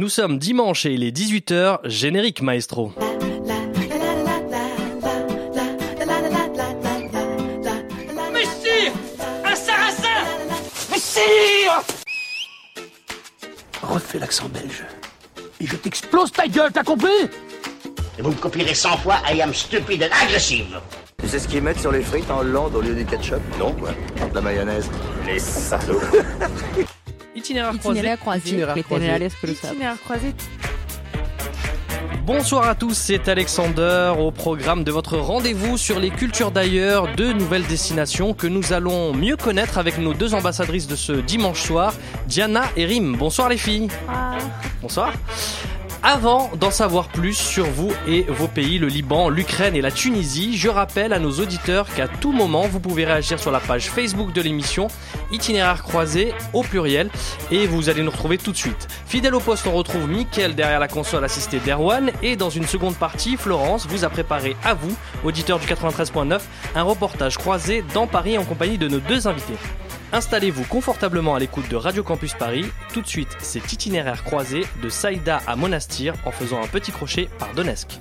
Nous sommes dimanche et il est 18h, générique maestro. Messire Un sarrasin Messire Refais l'accent belge. Et je t'explose ta gueule, t'as compris? Et vous me copierez 100 fois I am stupid and aggressive. Tu sais ce qu'ils mettent sur les frites en Hollande au lieu du ketchup? Non, quoi. De la mayonnaise. Les salauds. Itinéraire croisé. Itinéraire croisé. Itinéraire croisé. Itinéraire croisé. Bonsoir à tous, c'est Alexander au programme de votre rendez-vous sur les cultures d'ailleurs, deux nouvelles destinations que nous allons mieux connaître avec nos deux ambassadrices de ce dimanche soir, Diana et Rim. Bonsoir les filles. Bonsoir. Avant d'en savoir plus sur vous et vos pays, le Liban, l'Ukraine et la Tunisie, je rappelle à nos auditeurs qu'à tout moment, vous pouvez réagir sur la page Facebook de l'émission Itinéraire croisé au pluriel et vous allez nous retrouver tout de suite. Fidèle au poste, on retrouve Mickaël derrière la console assistée d'Erwan et dans une seconde partie, Florence vous a préparé à vous, auditeurs du 93.9, un reportage croisé dans Paris en compagnie de nos deux invités. Installez-vous confortablement à l'écoute de Radio Campus Paris. Tout de suite, c'est itinéraire croisé de Saïda à Monastir en faisant un petit crochet par Donetsk.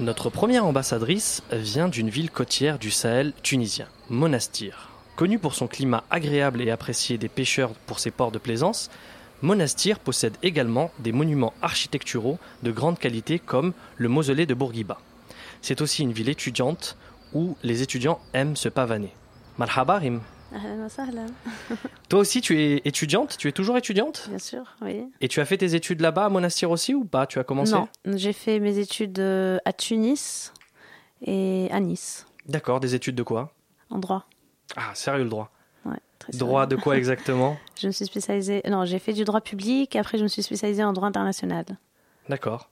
Notre première ambassadrice vient d'une ville côtière du Sahel tunisien, Monastir. Connu pour son climat agréable et apprécié des pêcheurs pour ses ports de plaisance, Monastir possède également des monuments architecturaux de grande qualité comme le mausolée de Bourguiba. C'est aussi une ville étudiante où les étudiants aiment se pavaner. Marhaba Rim. Toi aussi tu es étudiante? Tu es toujours étudiante? Bien sûr, oui. Et tu as fait tes études là-bas à Monastir aussi ou pas? Tu as commencé? Non, j'ai fait mes études euh, à Tunis et à Nice, D'accord, des études de quoi? En droit. Ah, sérieux le droit. Ouais, très Droit de quoi exactement? Je me suis spécialisée. Non, j'ai fait du droit public. Après, je me suis spécialisée en droit international. D'accord.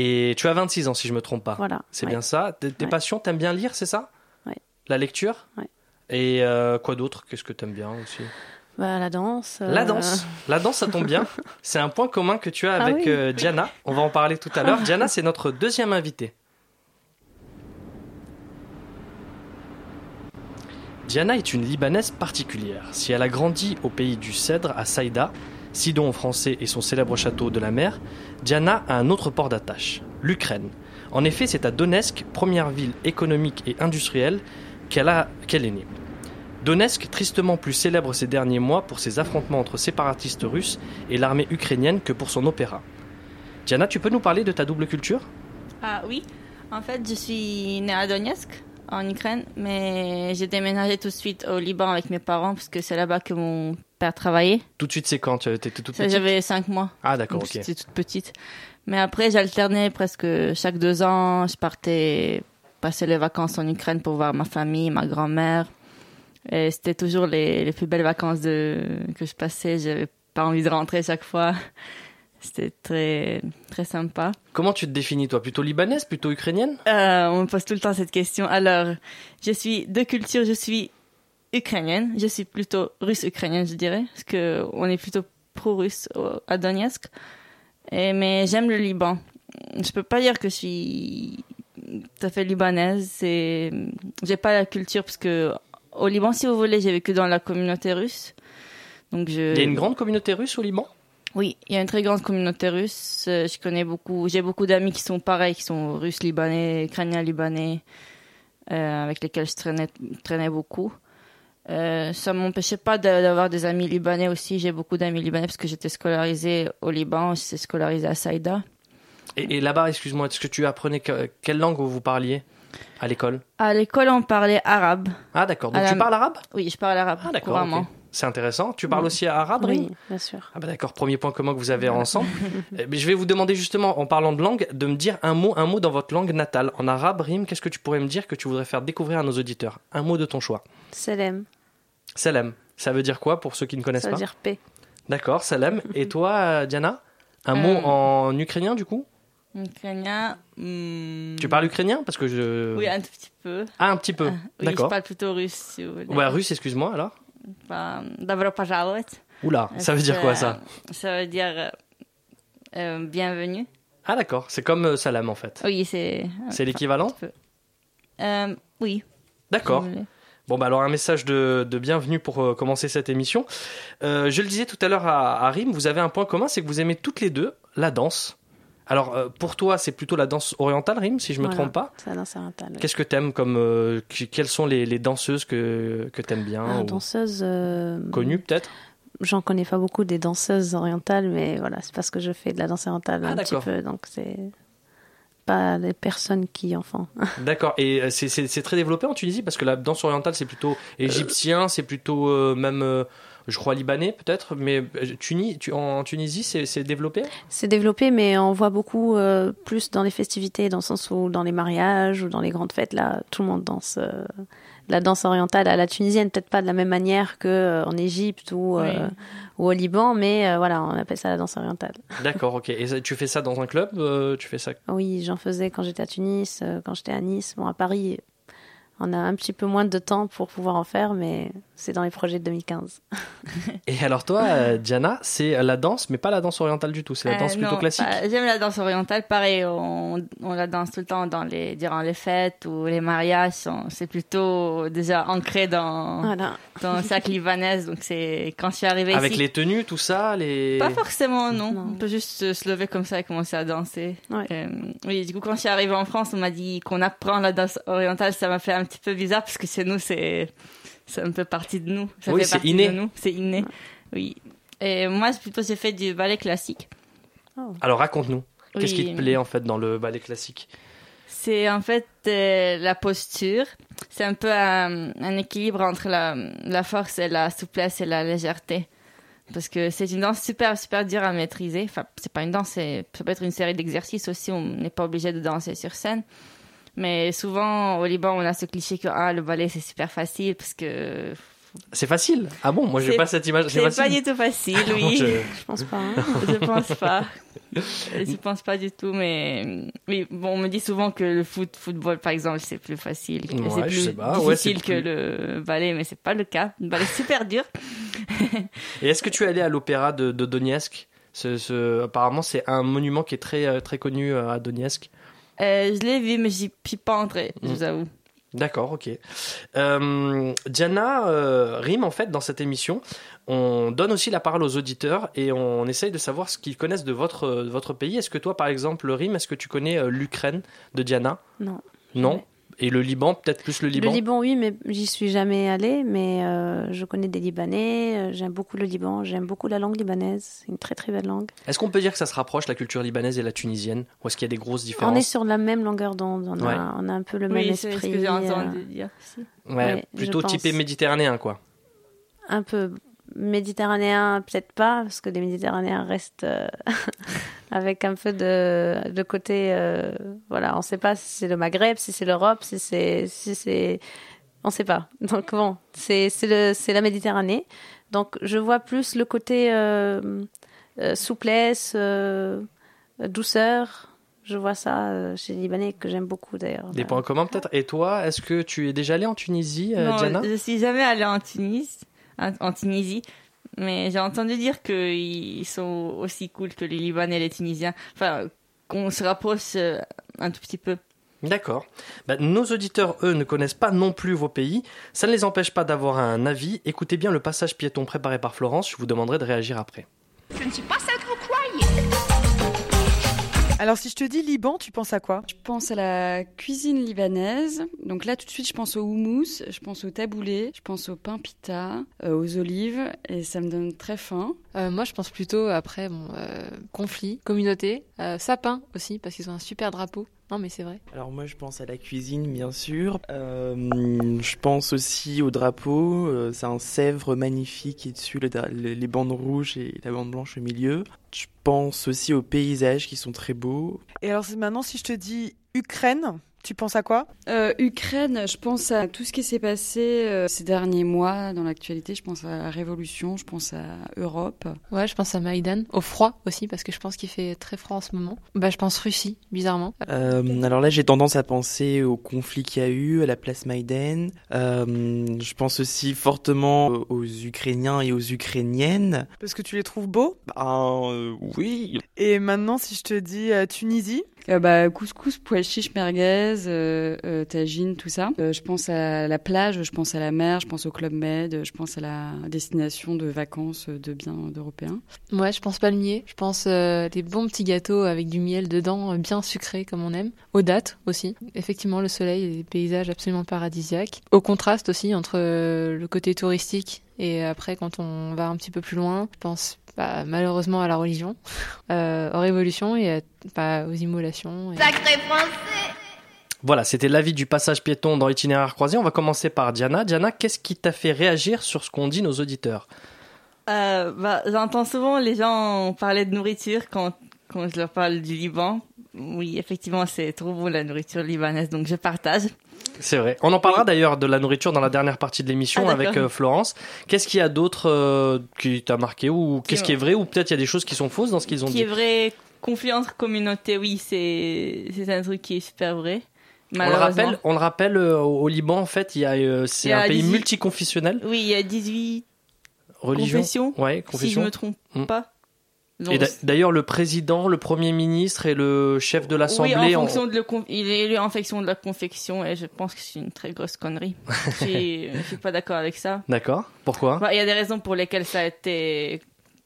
Et tu as 26 ans si je me trompe pas. Voilà. C'est ouais. bien ça. Tes Ouais. passions, t'aimes bien lire, c'est ça? Ouais. La lecture? Ouais. Et euh, quoi d'autre? Qu'est-ce que t'aimes bien aussi? Bah, la danse. La euh, danse. La danse, ça tombe bien. C'est un point commun que tu as Ah avec oui. euh, Diana. On va en parler tout à l'heure. Diana, c'est notre deuxième invitée. Diana est une Libanaise particulière. Si elle a grandi au pays du Cèdre, à Saïda, Sidon français et son célèbre château de la mer, Diana a un autre port d'attache, l'Ukraine. En effet, c'est à Donetsk, première ville économique et industrielle, qu'elle est née. Donetsk, tristement plus célèbre ces derniers mois pour ses affrontements entre séparatistes russes et l'armée ukrainienne que pour son opéra. Diana, tu peux nous parler de ta double culture? Ah oui, en fait, je suis née à Donetsk, en Ukraine, mais j'ai déménagé tout de suite au Liban avec mes parents parce que c'est là-bas que mon père travaillait. Tout de suite, c'est quand? Tu étais toute petite? J'avais 5 mois, Ah d'accord, ok. j'étais toute petite. Mais après, j'alternais presque chaque deux ans. Je partais passer les vacances en Ukraine pour voir ma famille, ma grand-mère. Et c'était toujours les, les plus belles vacances de, que je passais. J'avais pas envie de rentrer chaque fois. C'était très, très sympa. Comment tu te définis toi? Plutôt libanaise, plutôt ukrainienne? Euh, on me pose tout le temps cette question. Alors, je suis de culture, je suis ukrainienne. Je suis plutôt russe-ukrainienne, je dirais, parce que on est plutôt pro-russe à Donetsk. Et, mais j'aime le Liban. Je peux pas dire que je suis tout à fait libanaise. C'est, j'ai pas la culture parce que au Liban, si vous voulez, j'ai vécu dans la communauté russe. Donc je. Il y a une grande communauté russe au Liban? Oui, il y a une très grande communauté russe. Euh, Je connais beaucoup, j'ai beaucoup d'amis qui sont pareils, qui sont russes, libanais, ukrainiens, libanais, euh, avec lesquels je traînais, traînais beaucoup. Euh, ça m'empêchait pas d'a- d'avoir des amis libanais aussi. J'ai beaucoup d'amis libanais parce que j'étais scolarisée au Liban, j'étais scolarisée à Saïda. Et, et là-bas, excuse-moi, est-ce que tu apprenais que- quelle langue vous parliez à l'école? À l'école, on parlait arabe. Ah d'accord, donc À la- tu parles arabe? Oui, je parle arabe Ah d'accord, couramment. ok. C'est intéressant. Tu parles aussi arabe, Rim Oui, bien sûr. Ah bah d'accord, premier point commun que vous avez ensemble. Ben, je vais vous demander justement, en parlant de langue, de me dire un mot, un mot dans votre langue natale. En arabe, Rim, qu'est-ce que tu pourrais me dire que tu voudrais faire découvrir à nos auditeurs? Un mot de ton choix. Selem, Salam. Ça veut dire quoi pour ceux qui ne connaissent ça veut pas? dire paix. D'accord, salam. Et toi, euh, Diana? Un Euh, mot en ukrainien du coup? Ukrainien. hmm, Tu parles ukrainien? Parce que je. Oui, un tout petit peu. Ah, un petit peu. Oui, je D'accord. parle plutôt russe, si vous voulez. Ouais, russe, excuse-moi alors Bah, Добро пожаловать. Oula, ça veut dire quoi ça Ça veut dire euh, euh, bienvenue. Ah d'accord, c'est comme euh, salam en fait. Oui, c'est. C'est l'équivalent Euh, oui. si D'accord. vous voulez. Bon, bah alors un message de, de bienvenue pour euh, commencer cette émission. Euh, je le disais tout à l'heure à, à Rim, vous avez un point commun, c'est que vous aimez toutes les deux la danse. Alors euh, pour toi, c'est plutôt la danse orientale, Rim, si je me Voilà, trompe pas. C'est la danse orientale. Qu'est-ce que t'aimes comme euh, quelles sont les, les danseuses que que t'aimes bien Ah, ou danseuse. euh, connues peut-être? J'en connais pas beaucoup des danseuses orientales, mais voilà, c'est parce que je fais de la danse orientale Ah, un petit peu, donc c'est pas les personnes qui en font. D'accord. Et c'est- très développé en Tunisie parce que la danse orientale c'est plutôt égyptien, c'est plutôt euh, même je crois libanais peut-être, mais euh, Tuni- tu- en Tunisie c'est c'est développé? C'est développé, mais on voit beaucoup euh, plus dans les festivités, dans le sens où dans les mariages ou dans les grandes fêtes, là, tout le monde danse. euh, la danse orientale à la tunisienne, peut-être pas de la même manière que euh, en Égypte ou, euh, ou au Liban, mais euh, voilà, on appelle ça la danse orientale. D'accord, ok. Et tu fais ça dans un club euh, Tu fais ça? Oui, j'en faisais quand j'étais à Tunis, euh, quand j'étais à Nice. Bon, à Paris, on a un petit peu moins de temps pour pouvoir en faire, mais c'est dans les projets de 2015. Et alors toi, euh, Diana, c'est la danse, mais pas la danse orientale du tout. C'est la Euh, danse plutôt non, classique. bah, J'aime la danse orientale. Pareil, on, on la danse tout le temps dans les, durant les fêtes ou les mariages. On- C'est plutôt déjà ancré dans, Voilà. dans le sac libanaise. Donc c'est quand je suis arrivée Avec ici. les tenues, tout ça, les. Pas forcément, non. Non. On peut juste se lever comme ça et commencer à danser. Ouais. Euh, oui, du coup, quand je suis arrivée en France, on m'a dit qu'on apprend la danse orientale. Ça m'a fait un petit peu bizarre parce que chez nous, c'est c'est un peu partie de nous. Ça Oui, fait c'est partie inné. de nous. C'est inné. Oui. Et moi, plutôt, j'ai fait du ballet classique. Alors raconte-nous. Qu'est-ce qui te plaît en fait dans le ballet classique? C'est en fait euh, la posture. C'est un peu un, un équilibre entre la, la force et la souplesse et la légèreté. Parce que c'est une danse super, super dure à maîtriser. Enfin, c'est pas une danse, ça peut être une série d'exercices aussi. On n'est pas obligé de danser sur scène. Mais souvent, au Liban, on a ce cliché que ah, le ballet, c'est super facile parce que C'est facile. Ah bon Moi, j'ai pas cette image. c'est facile. pas du tout facile, Ah oui. je- Je pense pas. hein. Je pense pas. Je pense pas du tout, mais oui, bon, on me dit souvent que le foot, football par exemple, c'est plus facile, que Ouais, c'est je plus sais pas. Ouais, difficile c'est que plus- le ballet, mais c'est pas le cas. Le ballet est super dur. Et est-ce que tu es allé à l'opéra de, de Donetsk? Ce, ce- Apparemment, c'est un monument qui est très euh, très connu euh, à Donetsk. Euh, je l'ai vu, mais j'y suis pas entrée, je Mm. vous avoue. D'accord, ok. Euh, Diana euh, Rim, en fait, dans cette émission, on donne aussi la parole aux auditeurs et on essaye de savoir ce qu'ils connaissent de votre, de votre pays. Est-ce que toi, par exemple, Rim, est-ce que tu connais euh, l'Ukraine de Diana? Non. Non? Et le Liban, peut-être plus le Liban Le Liban, oui, mais j'y suis jamais allée. Mais euh, je connais des Libanais. euh, J'aime beaucoup le Liban. J'aime beaucoup la langue libanaise. C'est une très très belle langue. Est-ce qu'on peut dire que ça se rapproche, la culture libanaise et la tunisienne Ou est-ce qu'il y a des grosses différences On est sur la même longueur d'onde. On, Ouais. a, on a un peu le même Oui, c'est esprit. ce que j'ai euh, entendu dire aussi. Ouais, ouais, plutôt typé méditerranéen, quoi. un peu méditerranéen, peut-être pas, parce que les Méditerranéens restent euh, avec un peu de, de côté. euh, voilà, on ne sait pas si c'est le Maghreb, si c'est l'Europe, si c'est. Si c'est on ne sait pas. Donc bon, c'est c'est le- c'est la Méditerranée. Donc je vois plus le côté euh, euh, souplesse, euh, douceur. Je vois ça chez les Libanais, que j'aime beaucoup d'ailleurs. Des points communs, peut-être. Et toi, est-ce que tu es déjà allé en Tunisie, non, Diana? je suis jamais allée en Tunis, en, Tunisie, mais j'ai entendu dire qu'ils sont aussi cool que les Libanais et les Tunisiens. Enfin, qu'on se rapproche euh, un tout petit peu. D'accord. Bah, nos auditeurs, eux, ne connaissent pas non plus vos pays. Ça ne les empêche pas d'avoir un avis. Écoutez bien le passage piéton préparé par Florence. Je vous demanderai de réagir après. Je ne suis pas croyez. Alors si je te dis Liban, tu penses à quoi? Je pense à la cuisine libanaise. Donc là, tout de suite, je pense au houmous, je pense au taboulé, je pense au pain pita, euh, aux olives, et ça me donne très faim. Euh, moi, je pense plutôt après bon, euh, conflit, communauté, euh, sapin aussi parce qu'ils ont un super drapeau. Non, mais c'est vrai. Alors moi je pense à la cuisine bien sûr. Euh, je pense aussi au drapeau. Euh, c'est un Sèvres magnifique et dessus le les bandes rouges et la bande blanche au milieu. Je pense aussi aux paysages qui sont très beaux. Et alors c'est maintenant si je te dis Ukraine, tu penses à quoi? Euh, Ukraine, je pense à tout ce qui s'est passé euh, ces derniers mois dans l'actualité. Je pense à la révolution, je pense à Europe. Ouais, je pense à Maïdan, au froid aussi parce que je pense qu'il fait très froid en ce moment. Bah, je pense Russie, bizarrement. Euh, alors là j'ai tendance à penser au conflit qu'il y a eu à la place Maïden. Euh, je pense aussi fortement aux Ukrainiens et aux Ukrainiennes. Parce que tu les trouves beaux? Euh, oui. Et maintenant si je te dis euh, Tunisie? Euh, bah, couscous, pois chiches, merguez, jazz, euh, euh, tagine, tout ça. Euh, je pense à la plage, je pense à la mer, je pense au Club Med, je pense à la destination de vacances de biens d'Européens. Ouais, je pense palmier. Je pense euh, des bons petits gâteaux avec du miel dedans, bien sucré comme on aime. Aux dates aussi. Effectivement, le soleil et des paysages absolument paradisiaques. Au contraste aussi entre euh, le côté touristique et après quand on va un petit peu plus loin, je pense bah, malheureusement à la religion, euh, aux révolutions et à- bah, aux immolations. et- Sacré français Voilà, c'était l'avis du passage piéton dans l'itinéraire croisé. On va commencer par Diana. Diana, qu'est-ce qui t'a fait réagir sur ce qu'on dit nos auditeurs? Euh, bah, j'entends souvent les gens parler de nourriture quand, quand je leur parle du Liban. Oui, effectivement, c'est trop bon la nourriture libanaise, donc je partage. C'est vrai. On en parlera d'ailleurs de la nourriture dans la dernière partie de l'émission Ah, avec euh, Florence. Qu'est-ce qu'il y a d'autre euh, qui t'a marqué ou qu'est-ce Qui- qui est vrai ou peut-être il y a des choses qui sont fausses dans ce qu'ils ont qui dit? est vrai, conflit entre communautés, oui, c'est c'est un truc qui est super vrai. On le rappelle, on le rappelle euh, au Liban en fait, il y a euh, c'est Il y a un pays 18 multiconfessionnel, Oui, il y a 18 religion. confessions, Ouais, si je confession. me trompe Mm. pas. Donc, Et d'a- d'ailleurs le président, le premier ministre et le chef de oui, l'assemblée en ont- fonction de le con- il est élu en fonction de la confection et je pense que c'est une très grosse connerie. Je suis- je suis pas d'accord avec ça. D'accord. Pourquoi? Bah, Il y a des raisons pour lesquelles ça a été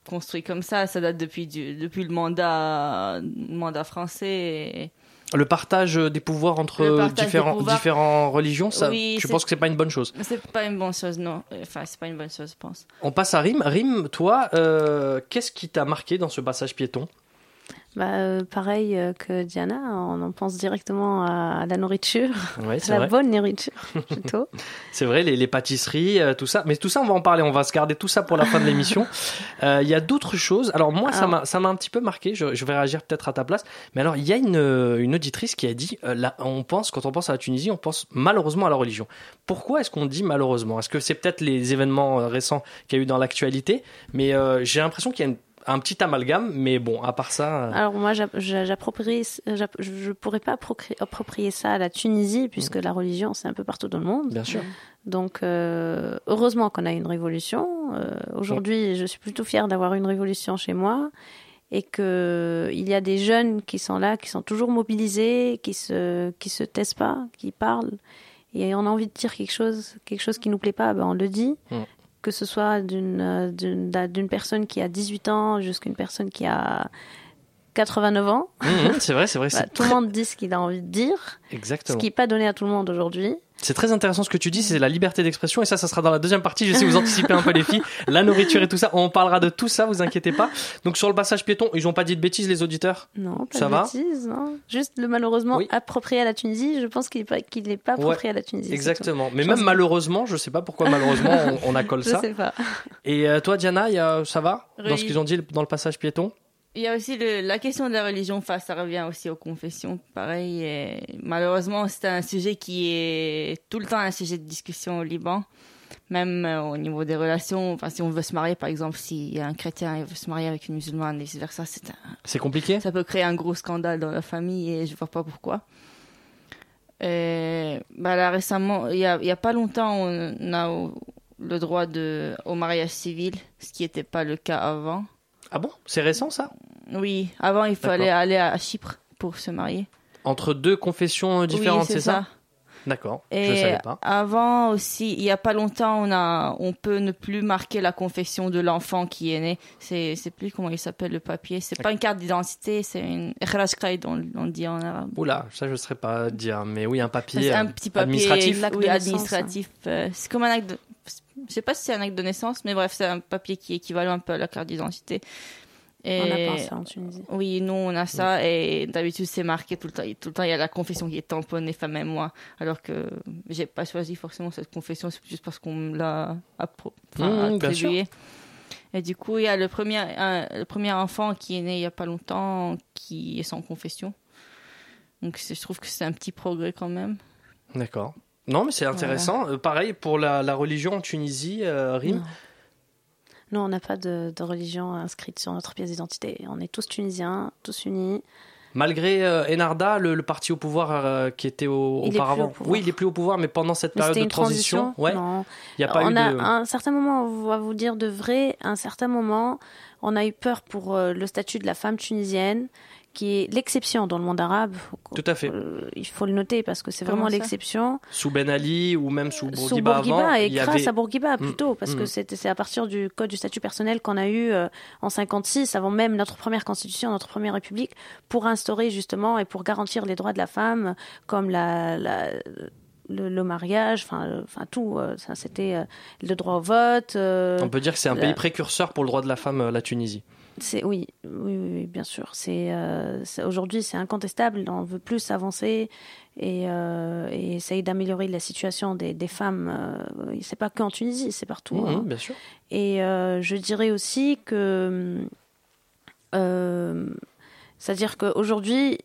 construit comme ça. Ça date depuis, du, depuis le mandat, le mandat français. et- Le partage des pouvoirs entre Le partage des différents pouvoirs. différentes religions, ça, Oui, tu penses que c'est pas une bonne chose? C'est pas une bonne chose, non. Enfin, c'est pas une bonne chose, je pense. On passe à Rim. Rim, toi, euh, qu'est-ce qui t'a marqué dans ce passage piéton? Bah, euh, pareil euh, que Diana, on en pense directement à, à la nourriture, Ouais, la vrai. bonne nourriture plutôt. C'est vrai, les, les pâtisseries, euh, tout ça. Mais tout ça, on va en parler. On va se garder tout ça pour la fin de l'émission. Il y a d'autres choses. Alors moi, ça Alors- m'a, ça m'a un petit peu marqué. Je, je vais réagir peut-être à ta place. Mais alors, il y a une, une auditrice qui a dit, là, on pense, quand on pense à la Tunisie, on pense malheureusement à la religion. Pourquoi est-ce qu'on dit malheureusement? Est-ce que c'est peut-être les événements récents qu'il y a eu dans l'actualité? Mais j'ai l'impression qu'il y a une- un petit amalgame. Mais bon, à part ça, euh, Alors moi, j'app- j'a- j'approprie, j'app- je ne pourrais pas approprier, ça à la Tunisie, puisque la religion, c'est un peu partout dans le monde. bien sûr. Donc, euh, heureusement qu'on a une révolution. Euh, Aujourd'hui, je suis plutôt fière d'avoir une révolution chez moi et que il y a des jeunes qui sont là, qui sont toujours mobilisés, qui se qui se taisent pas, qui parlent. Et on a envie de dire quelque chose, quelque chose qui nous plaît pas, ben on le dit. Mm. Que ce soit d'une euh, d'une d'un- d'une personne qui a 18 ans jusqu'à une personne qui a 89 ans. Mhm, c'est vrai, c'est vrai. Bah, tout le monde dit ce qu'il a envie de dire, ce Exactement. qui n'est pas donné à tout le monde aujourd'hui. C'est très intéressant ce que tu dis, c'est la liberté d'expression et ça, ça sera dans la deuxième partie. Je sais vous anticipez un peu les filles, la nourriture et tout ça. On parlera de tout ça, vous inquiétez pas. Donc sur le passage piéton, ils ont pas dit de bêtises les auditeurs. Non, pas Ça de va bêtises, non. Juste le malheureusement Oui. approprié à la Tunisie, je pense qu'il n'est pas, qu'il n'est pas approprié à la Tunisie. Exactement. Mais Je même malheureusement, je sais pas pourquoi malheureusement on, on accole tout. Je ça. sais pas. Et euh, toi, Diana, il y a, ça va dans ce qu'ils ont dit dans le passage piéton? Il y a aussi le- la question de la religion, enfin, ça revient aussi aux confessions, pareil. Et malheureusement, c'est un sujet qui est tout le temps un sujet de discussion au Liban, même euh, au niveau des relations. Enfin, si on veut se marier, par exemple, si un chrétien il veut se marier avec une musulmane et vice versa, c'est un- C'est compliqué? ça peut créer un gros scandale dans la famille et je vois pas pourquoi. Et, bah là, récemment, il y a, y a pas longtemps, on a le droit de, au mariage civil, ce qui n'était pas le cas avant. Ah bon? C'est récent ça? Oui, avant il fallait aller à Chypre pour se marier. Entre deux confessions différentes, oui, c'est ça, D'accord. Je Et savais pas. avant aussi, il y a pas longtemps, on a, on peut ne plus marquer la confession de l'enfant qui est né. C'est, c'est plus comment il s'appelle le papier. C'est pas une carte d'identité, c'est une on, on dit en arabe. Oula, ça je ne saurais pas dire, mais oui, un papier, C'est un petit papier administratif. Oui, administratif. euh, c'est comme un acte de... Je sais pas si c'est un acte de naissance, mais bref, c'est un papier qui est équivalent un peu à la carte d'identité. Et... On n'a pas ça en Tunisie. Oui, nous on a ça et d'habitude c'est marqué tout le temps. Tout le temps il y a la confession qui est tamponnée, enfin même moi. Alors que j'ai pas choisi forcément cette confession, c'est juste parce qu'on me l'a appro- enfin, Mmh, attribuée. Et du coup il y a le premier, un- le premier enfant qui est né il y a pas longtemps qui est sans confession. Donc je trouve que c'est un petit progrès quand même. D'accord. Non, mais c'est intéressant. Euh, pareil pour la, la religion en Tunisie, euh, Rim. Non. On n'a pas de, de religion inscrite sur notre pièce d'identité. On est tous tunisiens, tous unis. Malgré euh, Enarda, le, le parti au pouvoir euh, qui était au- Il est plus auparavant. au pouvoir. Oui, il est plus au pouvoir, mais pendant cette Mais période de transition, transition ouais, Non. il n'y a pas on eu a de. un certain moment, on va vous dire de vrai, un certain moment, on a eu peur pour euh, le statut de la femme tunisienne qui est l'exception dans le monde arabe. Tout à fait. Euh, il faut le noter parce que c'est vraiment l'exception. Sous Ben Ali ou même sous Sous Bourguiba, Bourguiba avant, et il y grâce avait... à Bourguiba Mm, plutôt parce que mm. c'était c'est à partir du code du statut personnel qu'on a eu euh, en 56 avant même notre première constitution notre première république pour instaurer justement et pour garantir les droits de la femme comme la, la le, le mariage enfin euh, enfin tout euh, ça c'était euh, le droit au vote euh, On peut dire que c'est un la- pays précurseur pour le droit de la femme, euh, la Tunisie. C'est oui, oui, bien sûr. C'est euh, aujourd'hui c'est incontestable. On veut plus avancer et, euh, et essayer d'améliorer la situation des, des femmes. Euh, c'est pas qu'en Tunisie, c'est partout. Mhm, hein. bien sûr. Et euh, je dirais aussi que, c'est-à-dire qu'aujourd'hui,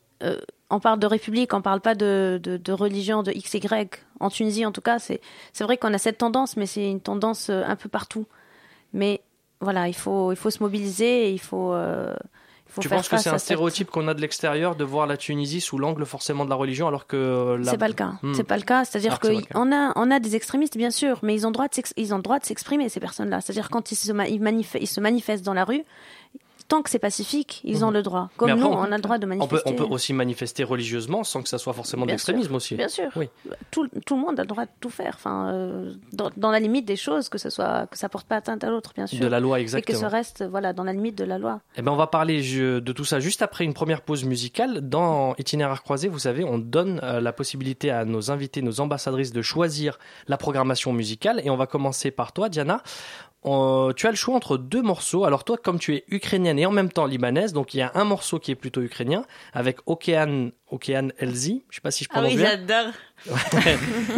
on parle de république, on parle pas de, de, de religion, de X, Y. En Tunisie, en tout cas, c'est c'est vrai qu'on a cette tendance, mais c'est une tendance un peu partout. Mais voilà, il faut, il faut se mobiliser, et il faut. euh, il faut Tu faire penses que c'est un cette- stéréotype qu'on a de l'extérieur de voir la Tunisie sous l'angle forcément de la religion alors que la... C'est pas le cas. Hmm. C'est pas le cas. C'est-à-dire cas. qu'on a, on a des extrémistes, bien sûr, mais ils ont le droit de ils ont droit de s'exprimer, ces personnes-là. C'est-à-dire quand ils se, ma- ils, manif- ils se manifestent dans la rue, tant que c'est pacifique, ils ont le droit. Comme Mhm. Nous, on, a le droit de On peut, manifester. on peut aussi manifester religieusement sans que ça soit forcément de Bien l'extrémisme sûr, aussi. Bien sûr. Oui. Tout, tout le monde a le droit de tout faire. Enfin, euh, dans, dans la limite des choses, que ce soit que ça porte pas atteinte à l'autre, bien sûr. De la loi, Et que exactement. ça reste, voilà, dans la limite de la loi. Eh ben, on va parler je- de tout ça juste après une première pause musicale. Dans Itinéraire croisé, vous savez, on donne euh, la possibilité à nos invités, nos ambassadrices de choisir la programmation musicale. Et on va commencer par toi, Diana. Euh, tu as le choix entre deux morceaux. Alors toi, comme tu es ukrainienne et en même temps libanaise, donc il y a un morceau qui est plutôt ukrainien avec Okean, Okean Elzi. Je sais pas si je Ah prononce oui, bien. j'adore.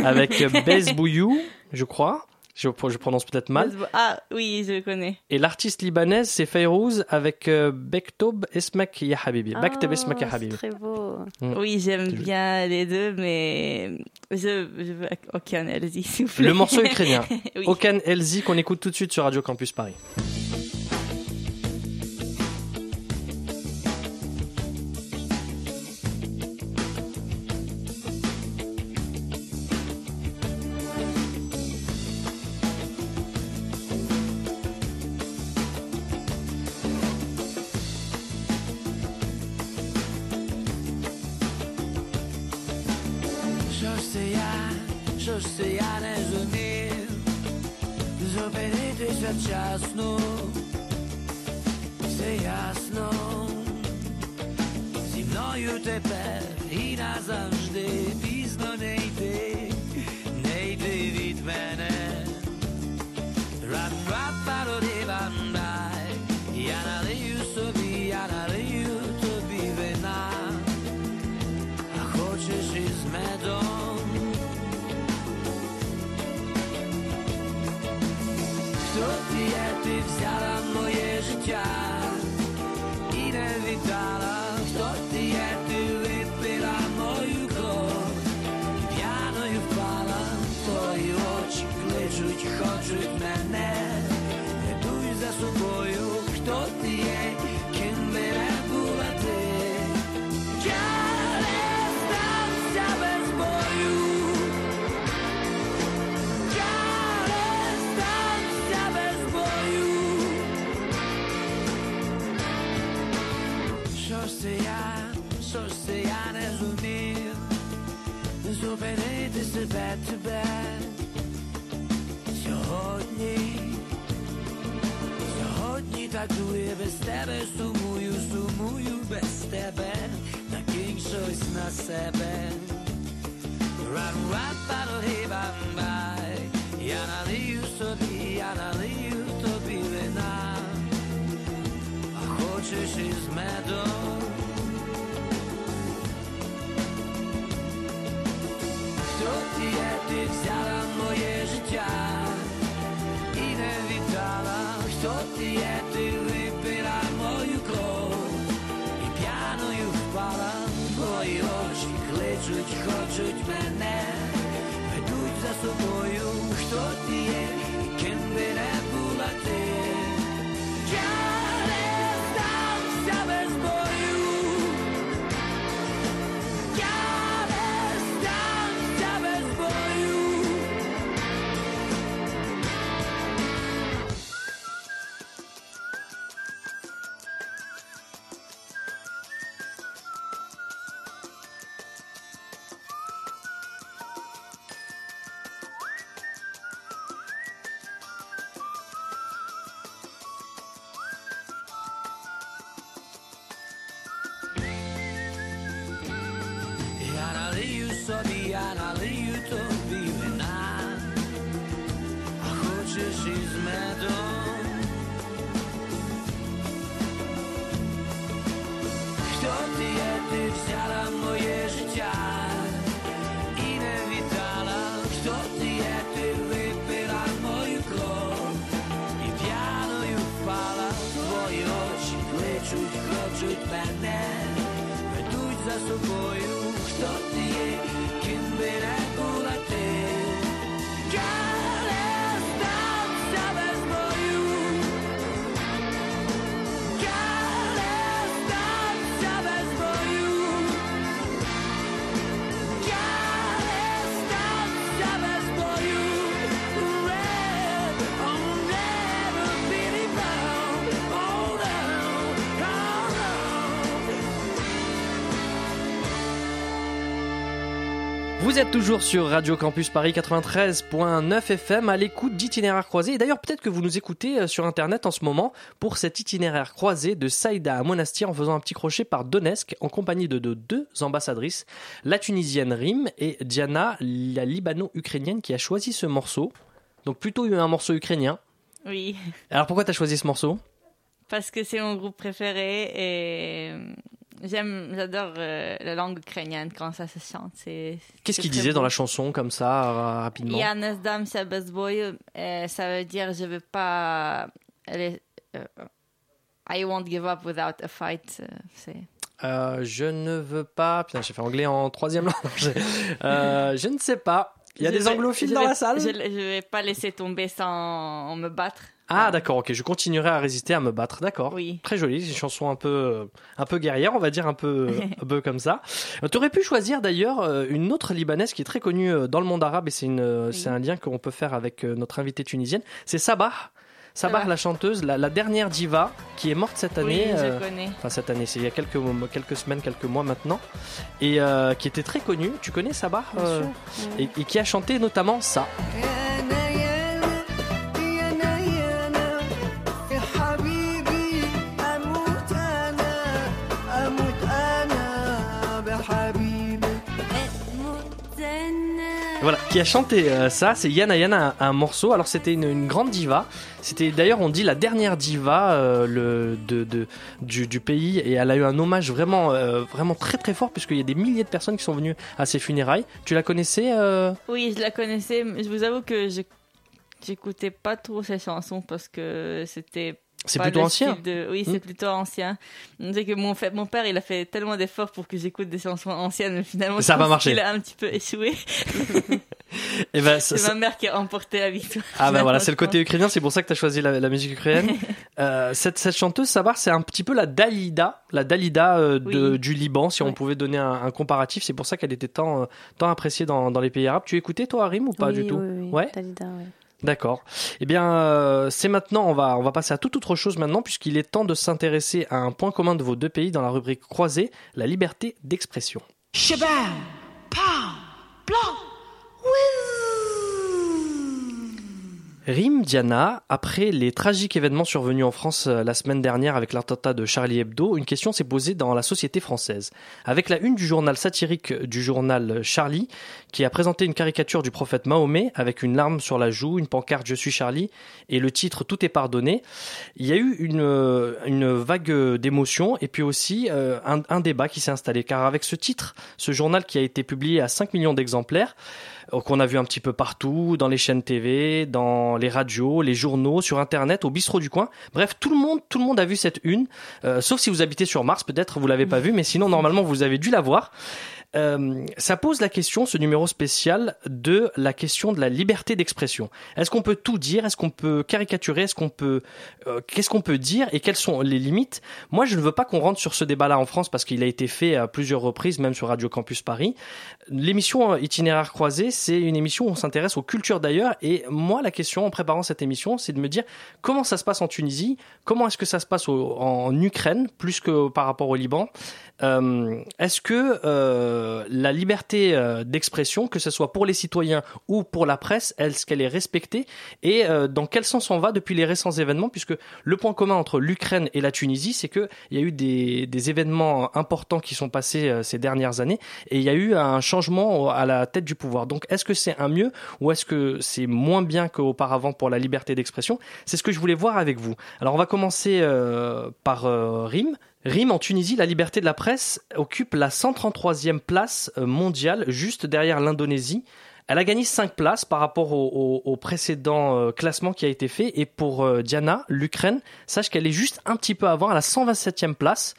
avec Bez Bouyou, je crois. Je, je prononce peut-être mal. Ah oui, je le connais. Et l'artiste libanaise, c'est Fayrouz avec euh, Bektob Esmek Ya Habibi. Bektob Esmek Ya Habibi. très beau. Mm. Oui, j'aime bien les deux, mais je, je veux aucun allez-y, s'il vous plaît. Le morceau ukrainien. Oui. Okan Elzi qu'on écoute tout de suite sur Radio Campus Paris. Себе тебе сьогодні. Сьогодні такує без тебе, сумую, сумую без тебе, накинь щось на себе. Ран ран пари бам бай, я налию собі, я налию тобі вина, а хочеш із медом. Кличуть, мене, ведуть за собою, хто ти є, su boyu Šta ti je, kim beni Vous êtes toujours sur Radio Campus Paris 93.9 FM à l'écoute d'itinéraires croisés. Et d'ailleurs, peut-être que vous nous écoutez euh, sur Internet en ce moment pour cet itinéraire croisé de Saïda à Monastir en faisant un petit crochet par Donetsk en compagnie de, de deux ambassadrices, la tunisienne Rim et Diana, la libano-ukrainienne qui a choisi ce morceau. Donc plutôt un morceau ukrainien. Oui, Alors pourquoi tu as choisi ce morceau? Parce que c'est mon groupe préféré et euh, j'aime, j'adore euh, la langue ukrainienne quand ça se chante. C'est, Qu'est-ce c'est qu'il très disait dans beau. la chanson comme ça euh, rapidement Я не здамся без бою, euh, ça veut dire je veux pas aller, euh, I won't give up without a fight. euh, c'est Euh, Je ne veux pas. Putain, j'ai fait anglais en troisième langue. J'ai- euh, je ne sais pas. Il y a Je des vais- anglophiles je dans vais- la salle Je, je vais pas laisser tomber sans me battre. Ah d'accord, ok, je continuerai à résister, à me battre, d'accord. Oui. Très jolie, c'est une chanson un peu, euh, un peu guerrière, on va dire un peu, un peu comme ça. Tu aurais pu choisir d'ailleurs euh, une autre libanaise qui est très connue euh, dans le monde arabe et c'est une, euh, c'est un lien qu'on peut faire avec euh, notre invitée tunisienne. C'est Sabah. Sabah, la chanteuse, la, la dernière diva qui est morte cette année. Oui, je euh, connais. Enfin cette année, c'est il y a quelques, quelques semaines, quelques mois maintenant, et euh, qui était très connue. Tu connais Sabah Bien euh, sûr, et, et qui a chanté notamment ça. Voilà, qui a chanté euh, ça, c'est Yana Yana, un, morceau. Alors c'était une, une grande diva. C'était d'ailleurs, on dit la dernière diva euh, le, de, de- du, du pays, et elle a eu un hommage vraiment, euh, vraiment très très fort puisqu'il y a des milliers de personnes qui sont venues à ses funérailles. Tu la connaissais euh Oui, je la connaissais, je vous avoue que j'écoutais pas trop ces chansons parce que c'était C'est pas plutôt ancien. de- Oui, Hmm. c'est plutôt ancien. Sait que mon, fait, mon père, il a fait tellement d'efforts pour que j'écoute des chansons anciennes, mais finalement, Ça a je pas pense marché. qu'il a un petit peu échoué. Et ben, ça- c'est ma mère qui a remporté la victoire. Ah ben voilà, c'est le côté ukrainien, c'est pour ça que tu as choisi la, la musique ukrainienne. Euh, cette, cette chanteuse, Sabar, c'est un petit peu la Dalida, la Dalida euh, de, Oui. du Liban, si on pouvait donner un, un comparatif. C'est pour ça qu'elle était tant, euh, tant appréciée dans, dans les pays arabes. Tu écoutais toi, Harim, ou pas Oui, du tout? Ouais. Dalida, ouais. D'accord. Eh bien, euh, c'est maintenant, on va, on va passer à toute autre chose maintenant, puisqu'il est temps de s'intéresser à un point commun de vos deux pays dans la rubrique croisée, la liberté d'expression. Blanc Rim Diana, après les tragiques événements survenus en France euh, la semaine dernière avec l'attentat de Charlie Hebdo, une question s'est posée dans la société française. Avec la une du journal satirique du journal Charlie, qui a présenté une caricature du prophète Mahomet avec une larme sur la joue, une pancarte Je suis Charlie et le titre Tout est pardonné, il y a eu une, euh, vague d'émotions et puis aussi euh, un, un débat qui s'est installé. Car avec ce titre, ce journal qui a été publié à 5 millions d'exemplaires, qu'on a vu un petit peu partout, dans les chaînes TV, dans les radios, les journaux, sur Internet, au bistrot du coin. Bref, tout le monde, tout le monde a vu cette une, euh, sauf si vous habitez sur Mars, peut-être vous l'avez pas vu, mais sinon normalement vous avez dû la voir. Euh, ça pose la question, ce numéro spécial, de la question de la liberté d'expression. Est-ce qu'on peut tout dire? Est-ce qu'on peut caricaturer? Est-ce qu'on peut euh, Qu'est-ce qu'on peut dire? Et quelles sont les limites? Moi, je ne veux pas qu'on rentre sur ce débat-là en France parce qu'il a été fait à plusieurs reprises, même sur Radio Campus Paris. L'émission Itinéraire croisé, c'est une émission où on s'intéresse aux cultures d'ailleurs. Et moi, la question en préparant cette émission, c'est de me dire comment ça se passe en Tunisie, comment est-ce que ça se passe en Ukraine, plus que par rapport au Liban? Euh, est-ce que euh, la liberté euh, d'expression, que ce soit pour les citoyens ou pour la presse, est-ce qu'elle est respectée? Et euh, dans quel sens on va depuis les récents événements, puisque le point commun entre l'Ukraine et la Tunisie, c'est qu'il y a eu des, des événements importants qui sont passés euh, ces dernières années et il y a eu un changement à la tête du pouvoir. Donc est-ce que c'est un mieux ou est-ce que c'est moins bien qu'auparavant pour la liberté d'expression? C'est ce que je voulais voir avec vous. Alors on va commencer par Rim. Rim, en Tunisie, la liberté de la presse occupe la 133e place euh, mondiale, juste derrière l'Indonésie. Elle a gagné 5 places par rapport au précédent euh, classement qui a été fait. Et pour euh, Diana, l'Ukraine, sache qu'elle est juste un petit peu avant, à la 127e place.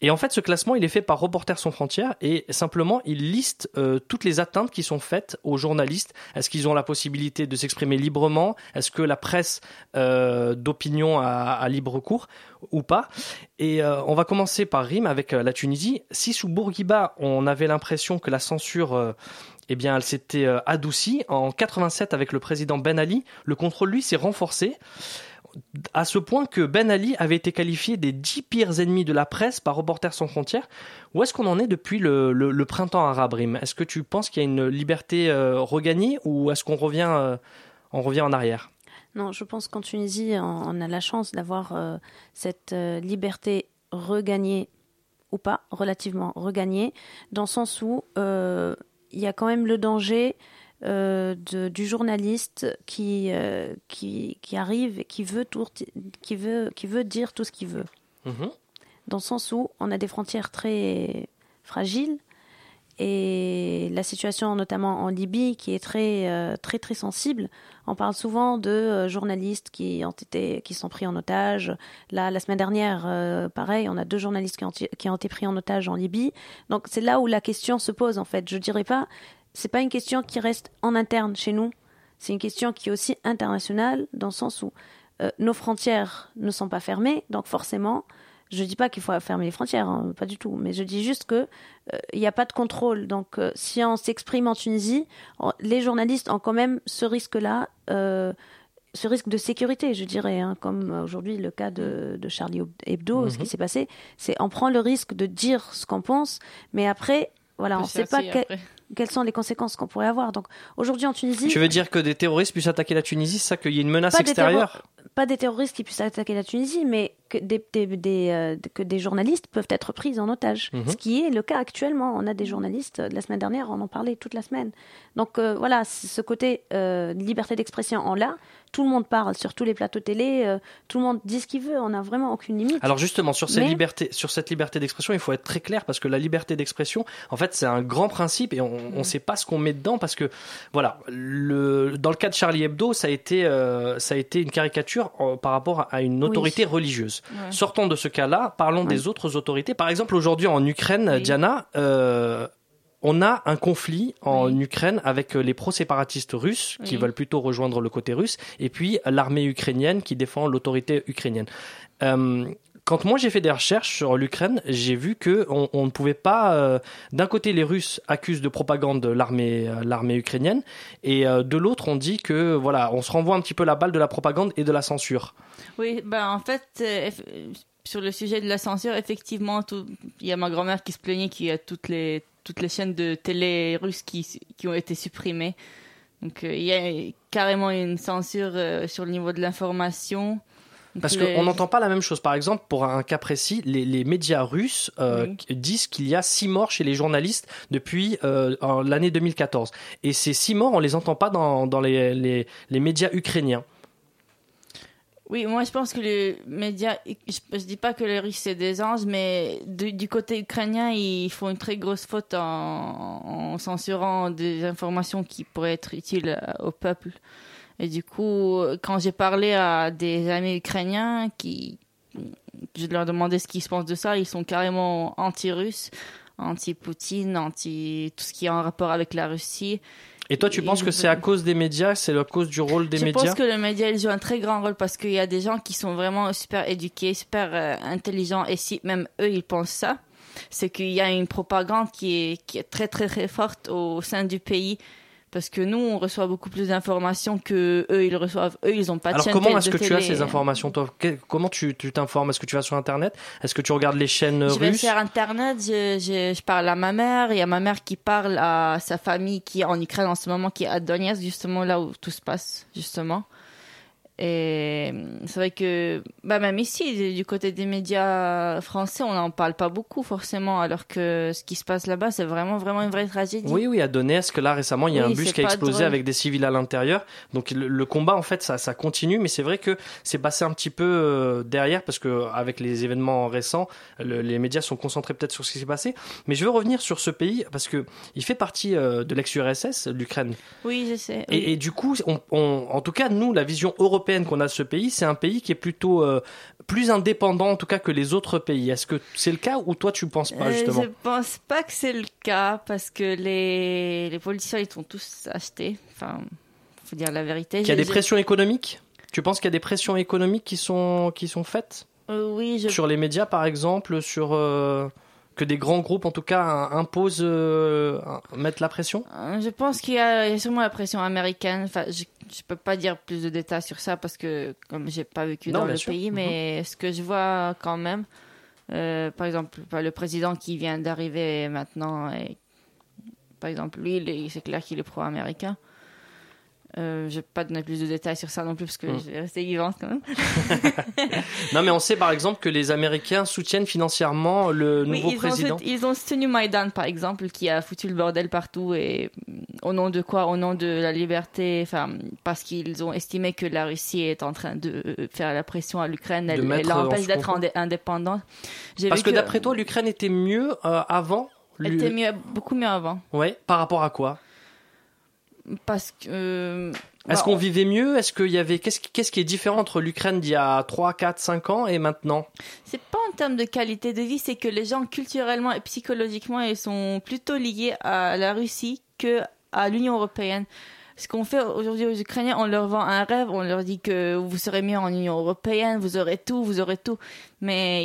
Et en fait, ce classement, il est fait par Reporters sans frontières et simplement, il liste euh, toutes les atteintes qui sont faites aux journalistes. Est-ce qu'ils ont la possibilité de s'exprimer librement? Est-ce que la presse euh, d'opinion a, libre cours ou pas? Et euh, on va commencer par Rime avec la Tunisie. Si sous Bourguiba, on avait l'impression que la censure eh bien, elle s'était adoucie. En 87, avec le président Ben Ali, le contrôle, lui, s'est renforcé à ce point que Ben Ali avait été qualifié des dix pires ennemis de la presse par Reporters sans frontières. Où est-ce qu'on en est depuis le, le- printemps arabe, Rim? Est-ce que tu penses qu'il y a une liberté euh, regagnée ou est-ce qu'on revient, euh, on revient en arrière? Non, je pense qu'en Tunisie, on, a la chance d'avoir euh, cette liberté regagnée ou pas, relativement regagnée, dans le sens où il y a quand même le danger euh, de- du journaliste qui, euh, qui, qui arrive et qui veut, tout, qui, veut, qui veut dire tout ce qu'il veut. Mhm. Dans le sens où on a des frontières très fragiles et la situation notamment en Libye qui est très euh, très très sensible. On parle souvent de euh, journalistes qui ont été qui sont pris en otage. Là, la semaine dernière, euh, pareil, on a deux journalistes qui ont, qui ont été pris en otage en Libye. Donc c'est là où la question se pose en fait. Je dirais pas, c'est pas une question qui reste en interne chez nous. C'est une question qui est aussi internationale dans le sens où euh, nos frontières ne sont pas fermées, donc forcément, je dis pas qu'il faut fermer les frontières, hein, pas du tout, mais je dis juste que euh, il n'y a pas de contrôle. Donc, euh, si on s'exprime en Tunisie, on- les journalistes ont quand même ce risque-là, euh, ce risque de sécurité, je dirais, hein, comme aujourd'hui le cas de, de Charlie Hebdo, ce Mhm. qui s'est passé, c'est on prend le risque de dire ce qu'on pense, mais après, voilà, On ne sait pas. Quelles sont les conséquences qu'on pourrait avoir. Donc, aujourd'hui en Tunisie, Tu veux dire que des terroristes puissent attaquer la Tunisie, c'est ça qu'il y ait une menace pas extérieure? pas des terroristes qui puissent attaquer la Tunisie, mais que des, des- des, euh, que des journalistes peuvent être pris en otage. Mhm. Ce qui est le cas actuellement. On a des journalistes, euh, la semaine dernière, on en parlait toute la semaine. Donc euh, voilà, ce côté euh, liberté d'expression en là, tout le monde parle sur tous les plateaux télé, tout le monde dit ce qu'il veut, on n'a vraiment aucune limite. Alors justement, sur cette Mais- liberté, sur cette liberté d'expression, il faut être très clair parce que la liberté d'expression, en fait, c'est un grand principe et on Mm. ne sait pas ce qu'on met dedans parce que, voilà, le, dans le cas de Charlie Hebdo, ça a été, euh, ça a été une caricature euh, par rapport à une Oui. autorité religieuse. Ouais. Sortons de ce cas-là, parlons des autres autorités. Par exemple, aujourd'hui en Ukraine, Diana. euh, on a un conflit en Ukraine avec euh, les pro-séparatistes russes qui Oui. veulent plutôt rejoindre le côté russe et puis l'armée ukrainienne qui défend l'autorité ukrainienne. Euh, quand moi j'ai fait des recherches sur l'Ukraine, j'ai vu que on, ne pouvait pas. euh, D'un côté, les Russes accusent de propagande l'armée euh, l'armée ukrainienne, et euh, de l'autre, on dit que voilà, on se renvoie un petit peu la balle de la propagande et de la censure. Oui, ben en fait, sur le sujet de la censure, effectivement, il y a ma grand-mère qui se plaignait qu'il y a toutes les, toutes les chaînes de télé russes qui, qui ont été supprimées. Donc il y a carrément une censure sur le niveau de l'information. Parce les- qu'on n'entend pas la même chose. Par exemple, pour un cas précis, les, les médias russes euh, Oui. disent qu'il y a six morts chez les journalistes depuis euh, l'année 2014. Et ces six morts, on les entend pas dans, dans les, les, les médias ukrainiens. Oui, moi je pense que les médias, je, dis pas que les Russes c'est des anges, mais du, du côté ukrainien, ils font une très grosse faute en, en censurant des informations qui pourraient être utiles au peuple. Et du coup, quand j'ai parlé à des amis ukrainiens qui, je leur demandais ce qu'ils se pensent de ça, ils sont carrément anti-russes, anti-Poutine, anti tout ce qui est en rapport avec la Russie. Et toi, tu penses que c'est à cause des médias, c'est à cause du rôle des je médias? pense que le média il joue un très grand rôle parce qu'il y a des gens qui sont vraiment super éduqués, super euh, intelligents. Et si même eux ils pensent ça, c'est qu'il y a une propagande qui est, qui est très très très forte au sein du pays Parce que nous, on reçoit beaucoup plus d'informations que eux, ils reçoivent. Eux, ils ont pas de Alors chaîne comment est-ce que tu as ces informations toi Que- Comment tu t'informes? Est-ce que tu vas sur internet? Est-ce que tu regardes les chaînes Je vais russes? sur Internet, je, je, je parle à ma mère. Il y a ma mère qui parle à sa famille qui est en Ukraine en ce moment, qui est à Donetsk, justement là où tout se passe, justement. Et c'est vrai que, bah, même ici, du côté des médias français, on n'en parle pas beaucoup forcément, alors que ce qui se passe là-bas, c'est vraiment, vraiment une vraie tragédie. Oui, oui, à Donetsk, là récemment, il y a Oui, un bus qui a explosé drôle. avec des civils à l'intérieur. Donc le, le combat, en fait, ça, ça continue, mais c'est vrai que c'est passé un petit peu euh, derrière parce que avec les événements récents, le- les médias sont concentrés peut-être sur ce qui s'est passé. Mais je veux revenir sur ce pays parce que il fait partie euh, de l'ex-URSS, l'Ukraine. Oui, je sais. oui. Et, et du coup, on, on- en tout cas, nous, la vision européenne qu'on a de ce pays, c'est un pays qui est plutôt euh, plus indépendant, en tout cas, que les autres pays. Est-ce que c'est le cas ou toi, tu penses pas Euh, justement je pense pas que c'est le cas parce que les, les politiciens ils sont tous achetés. Enfin, faut dire la vérité. Qu'il y a des pressions économiques Tu penses qu'il y a des pressions économiques qui sont, qui sont faites Euh, oui, je Sur les médias, par exemple, sur euh, que des grands groupes, en tout cas, imposent, euh, mettent la pression? Euh, Je pense qu'il y, a il y a sûrement la pression américaine. Enfin, je je peux pas dire plus de détails sur ça parce que comme j'ai pas vécu Non, dans le sûr. pays, mais ce que je vois quand même, euh, par exemple, bah, le président qui vient d'arriver maintenant, et, par exemple, lui, c'est clair qu'il est pro-américain. Euh, je vais pas donner plus de détails sur ça non plus parce que Mm. je vais rester vivante quand même. Non, mais on sait, par exemple, que les Américains soutiennent financièrement le Oui, nouveau ils président. Ont, ils ont soutenu Maïdan, par exemple, qui a foutu le bordel partout. Et au nom de quoi? Au nom de la liberté. Enfin, parce qu'ils ont estimé que la Russie est en train de faire la pression à l'Ukraine. Elle, l'empêche d'être indépendante. Parce que d'après toi, l'Ukraine était mieux euh, avant? Elle était mieux, beaucoup mieux avant. Ouais, par rapport à quoi? Parce que. euh, Est-ce bah, qu'on vivait mieux? Est-ce qu'il y avait qu'est-ce qui, qu'est-ce qui est différent entre l'Ukraine d'il y a 3, 4, 5 ans et maintenant? C'est pas en termes de qualité de vie, c'est que les gens culturellement et psychologiquement ils sont plutôt liés à la Russie que à l'Union européenne. Ce qu'on fait aujourd'hui aux Ukrainiens, on leur vend un rêve, on leur dit que vous serez mieux en Union européenne, vous aurez tout, vous aurez tout, mais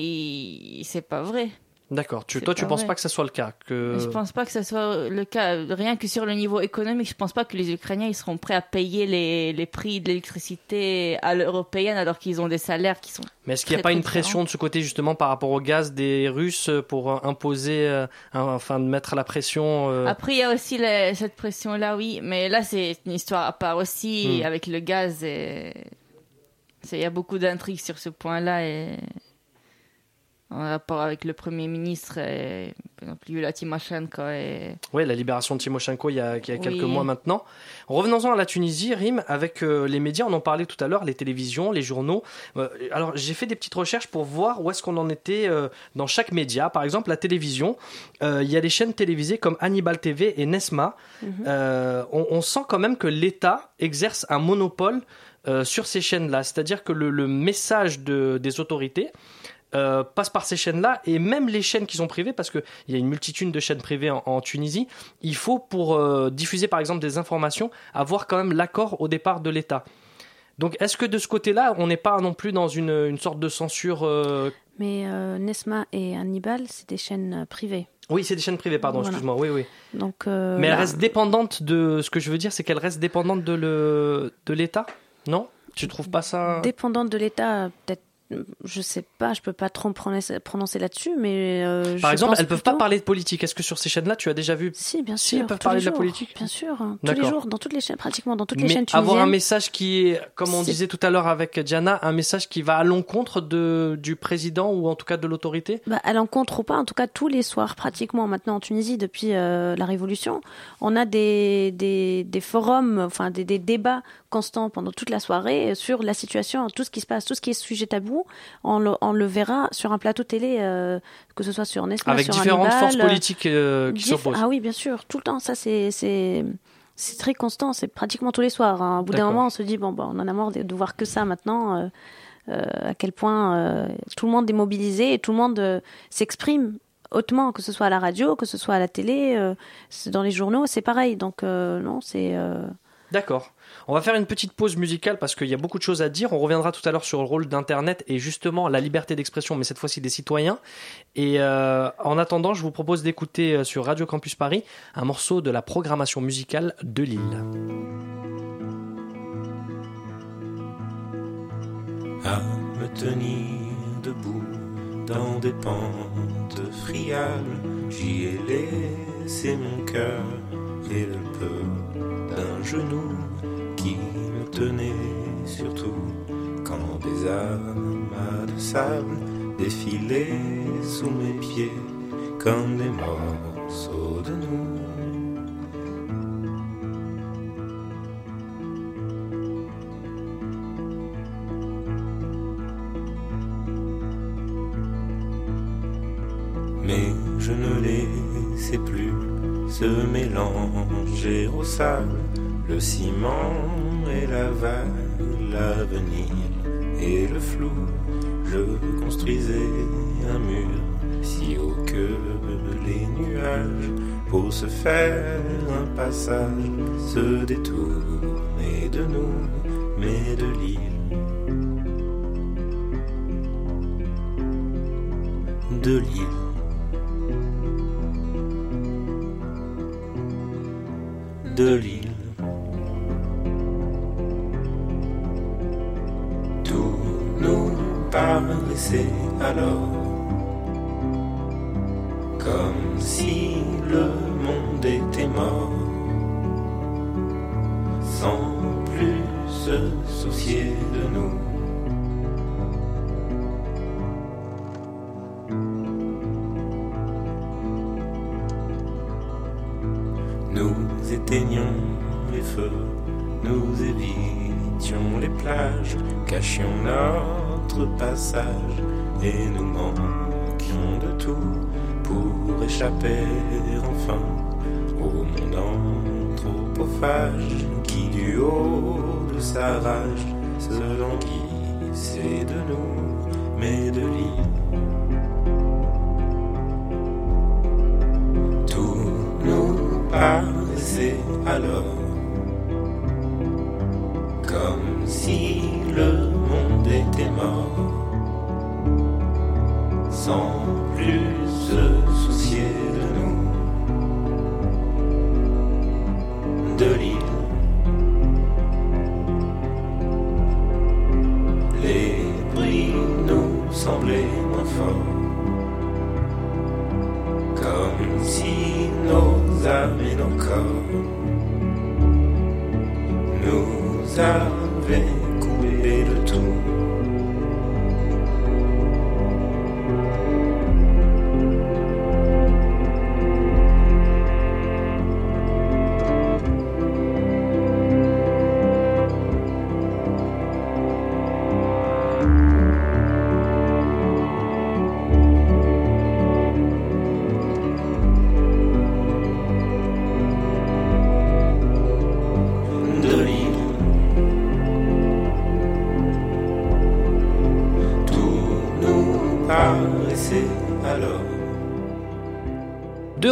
c'est pas vrai. D'accord. Tu, toi, tu pas penses vrai. pas que ça soit le cas que... Je pense pas que ça soit le cas. Rien que sur le niveau économique, je pense pas que les Ukrainiens ils seront prêts à payer les, les prix de l'électricité à l'européenne alors qu'ils ont des salaires qui sont. Mais est-ce qu'il n'y a pas une pression de ce côté justement par rapport au gaz des Russes pour euh, imposer, euh, enfin de mettre la pression euh, Après, il y a aussi la- cette pression-là, oui. Mais là, c'est une histoire à part aussi Hmm. avec le gaz. et Il y a beaucoup d'intrigues sur ce point-là. Et en rapport avec le Premier ministre, et, par exemple, Yulia Tymoshenko. Et... Ouais, la libération de Timoshenko il y a, il y a quelques Oui. mois maintenant. Revenons-en à la Tunisie, Rim, avec euh, les médias, on en parlait tout à l'heure, les télévisions, les journaux. Euh, alors, j'ai fait des petites recherches pour voir où est-ce qu'on en était euh, dans chaque média. Par exemple, la télévision, il y a des chaînes télévisées comme Hannibal TV et Nesma. Mhm. On, on sent quand même que l'État exerce un monopole euh, sur ces chaînes-là. C'est-à-dire que le, le message de- des autorités euh, passe par ces chaînes-là et même les chaînes qui sont privées, parce qu'il y a une multitude de chaînes privées en, en Tunisie, il faut pour euh, diffuser par exemple des informations avoir quand même l'accord au départ de l'État. Donc est-ce que de ce côté-là, on n'est pas non plus dans une, une sorte de censure euh, Mais euh, Nesma et Hannibal, c'est des chaînes privées. Oui, c'est des chaînes privées, pardon, Voilà. excuse-moi, oui, oui. Donc, Mais elles là- restent dépendantes de... Ce que je veux dire, c'est qu'elles restent dépendantes de le- de l'État? Non? Tu trouves pas ça... Dépendante de l'État, peut-être, je sais pas, je peux pas trop prononcer, prononcer là-dessus, mais. euh, Par je exemple, pense elles peuvent plutôt- pas parler de politique. Est-ce que sur ces chaînes-là, tu as déjà vu Si, bien Si, sûr. elles peuvent parler de la politique Bien sûr, hein, tous les jours, dans toutes les chaînes, pratiquement dans toutes les chaînes tunisiennes. avoir un message qui est, comme on disait tout à l'heure avec Diana, un message qui va à l'encontre de, du président ou en tout cas de l'autorité Bah, à l'encontre ou pas, en tout cas tous les soirs pratiquement maintenant en Tunisie depuis euh, la Révolution, on a des, des, des forums, enfin des, des débats constants pendant toute la soirée sur la situation, tout ce qui se passe, tout ce qui est sujet tabou, on le, on le verra sur un plateau télé, euh, que ce soit sur Nesma, Avec sur différentes Hannibal, forces euh, politiques euh, qui s'opposent. Ah oui, bien sûr, tout le temps. Ça, c'est c'est très constant. C'est pratiquement tous les soirs. hein. Au bout d'un moment, on se dit bon, bah, on en a marre de, de voir que ça maintenant. euh, euh, à quel point euh, tout le monde est mobilisé et tout le monde euh, s'exprime hautement, que ce soit à la radio, que ce soit à la télé, euh, dans les journaux, c'est pareil. Donc euh, non, c'est euh, D'accord. On va faire une petite pause musicale parce qu'il y a beaucoup de choses à dire. On reviendra tout à l'heure sur le rôle d'Internet et justement la liberté d'expression, mais cette fois-ci des citoyens. Et euh, en attendant, je vous propose d'écouter euh, sur Radio Campus Paris un morceau de la programmation musicale de Lille. à me tenir debout dans des pentes friables. J'y ai laissé mon cœur et le peu d'un genou surtout quand des amas de sable défilaient sous mes pieds comme des morceaux de nous. mais je ne laissais plus se mélanger au sable, le ciment et la vague, l'avenir et le flou. Je construisais un mur si haut que les nuages pour se faire un passage, se détourner de nous, et nous manquions de tout pour échapper enfin au monde anthropophage qui du haut de sa rage se languissait de nous, mais de l'île. Tout nous paraissait alors comme si le monde était mort, sans plus se soucier de nous, de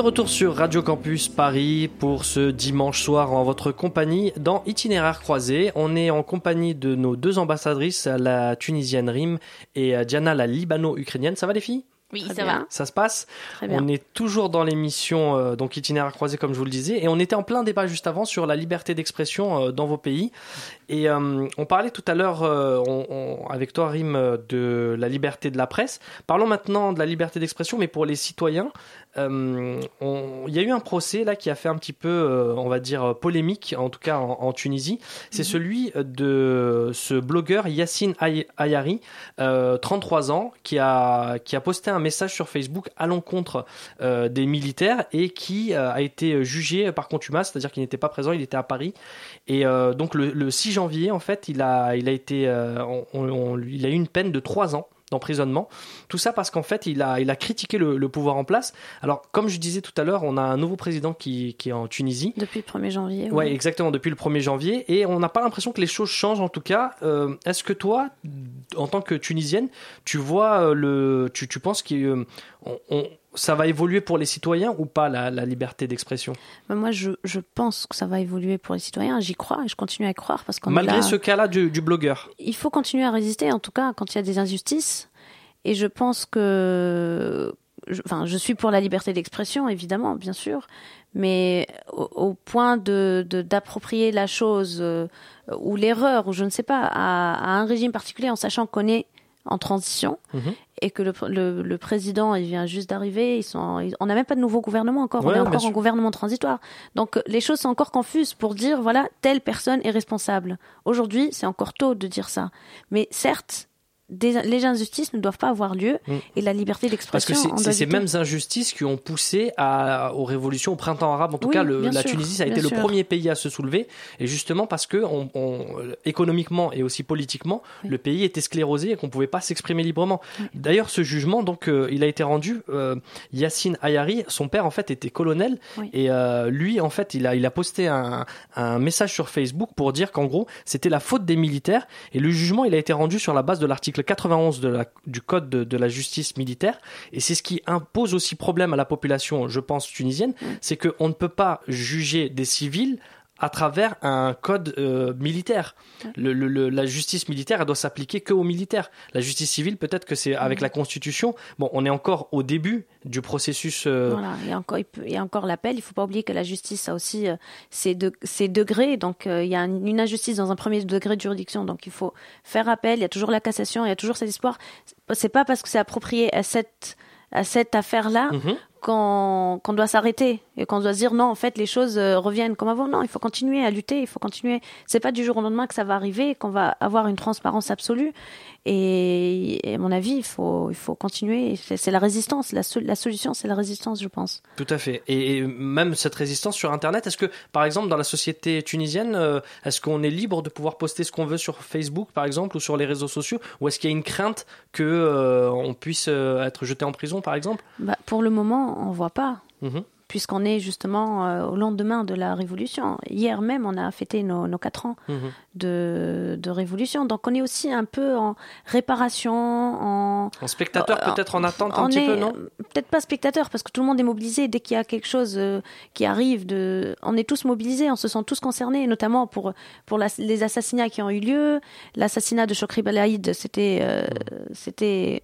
retour sur Radio Campus Paris pour ce dimanche soir en votre compagnie dans Itinéraire croisé. On est en compagnie de nos deux ambassadrices, la tunisienne Rim et euh, Diana la libano-ukrainienne. Ça va les filles? Oui, ça va. Ça se passe? Très bien. On est toujours dans l'émission euh, donc itinéraire croisé comme je vous le disais et on était en plein débat juste avant sur la liberté d'expression euh, dans vos pays et euh, on parlait tout à l'heure euh, avec toi Rim de la liberté de la presse. Parlons maintenant de la liberté d'expression mais pour les citoyens. Euh, Il y a eu un procès là qui a fait un petit peu, euh, on va dire, polémique, en tout cas en, en Tunisie. C'est celui de ce blogueur Yassine Ay- Ayari, euh, 33 ans, qui a, qui a posté un message sur Facebook à l'encontre euh, des militaires et qui euh, a été jugé par contumace, c'est-à-dire qu'il n'était pas présent, il était à Paris. Et euh, donc le, le 6 janvier, en fait, il a, il a été, euh, on- on- il a eu une peine de 3 ans d'emprisonnement. Tout ça parce qu'en fait, il a, il a critiqué le, le pouvoir en place. Alors, comme je disais tout à l'heure, on a un nouveau président qui, qui est en Tunisie. Depuis le 1er janvier. Ouais, exactement, depuis le 1er janvier. Et on n'a pas l'impression que les choses changent en tout cas. Euh, Est-ce que toi, en tant que Tunisienne, tu vois euh, le. Tu, tu penses qu'on. on- ça va évoluer pour les citoyens ou pas la, la liberté d'expression? Mais moi, je, je pense que ça va évoluer pour les citoyens. J'y crois et je continue à y croire parce qu'on Malgré là- ce cas-là du, du blogueur. il faut continuer à résister, en tout cas, quand il y a des injustices. Et je pense que. je- Enfin, je suis pour la liberté d'expression, évidemment, bien sûr. Mais au, au point de d'approprier la chose euh, ou l'erreur, ou je ne sais pas, à, à un régime particulier en sachant qu'on est en transition Mhm. Et que le, le, le président il vient juste d'arriver, ils sont, ils- on n'a même pas de nouveau gouvernement encore, Ouais, on est encore en gouvernement transitoire. Donc les choses sont encore confuses pour dire voilà telle personne est responsable. Aujourd'hui c'est encore tôt de dire ça, mais certes des, les injustices ne doivent pas avoir lieu Mm. et la liberté Parce que d'expression. c'est ces mêmes injustices qui ont poussé à, aux révolutions, au printemps arabe. En tout Oui, cas, le- la sûr, Tunisie, ça a été le premier pays à se soulever. Et justement parce que on, on- économiquement et aussi politiquement, le pays était sclérosé et qu'on pouvait pas s'exprimer librement. D'ailleurs, ce jugement, donc, euh, il a été rendu. Euh, Yassine Ayari, son père en fait était colonel et euh, lui, en fait, il a, il a posté un, un message sur Facebook pour dire qu'en gros, c'était la faute des militaires. Et le jugement, il a été rendu sur la base de l'article 91 de la, du code de, de la justice militaire. Et c'est ce qui impose aussi problème à la population, je pense, tunisienne, c'est qu'on ne peut pas juger des civils à travers un code euh, militaire. Le, le- le- la justice militaire, elle doit s'appliquer que aux militaires. La justice civile, peut-être que c'est avec la Constitution. Bon, on est encore au début du processus. euh, Voilà, il y a encore, il peut- a encore l'appel. Il faut pas oublier que la justice a aussi euh, ses, de- ses degrés. Donc, il y a une une injustice dans un premier degré de juridiction. Donc, il faut faire appel. Il y a toujours la cassation. Il y a toujours cet espoir. C'est pas parce que c'est approprié à cette à cette affaire-là Mhm. Qu'on doit s'arrêter et qu'on doit se dire non. En fait, les choses euh, reviennent comme avant. Non, il faut continuer à lutter. Il faut continuer. C'est pas du jour au lendemain que ça va arriver, qu'on va avoir une transparence absolue. Et, et à mon avis, il faut il faut continuer. C'est la résistance. La, sol- la solution, c'est la résistance, je pense. Tout à fait. Et, et même cette résistance sur Internet, est-ce que, par exemple, dans la société tunisienne, euh, est-ce qu'on est libre de pouvoir poster ce qu'on veut sur Facebook, par exemple, ou sur les réseaux sociaux, ou est-ce qu'il y a une crainte que euh, on puisse euh, être jeté en prison, par exemple? Bah, pour le moment, on voit pas, Mhm. puisqu'on est justement euh, au lendemain de la révolution. Hier même, on a fêté nos, nos quatre ans Mhm. de, de révolution. Donc, on est aussi un peu en réparation, en En spectateur, Euh, peut-être en attente un on petit est peu, non? peut-être pas spectateur parce que tout le monde est mobilisé dès qu'il y a quelque chose euh, qui arrive de on est tous mobilisés on se sent tous concernés notamment pour pour la- les assassinats qui ont eu lieu l'assassinat de Chokri Belaïd c'était euh, c'était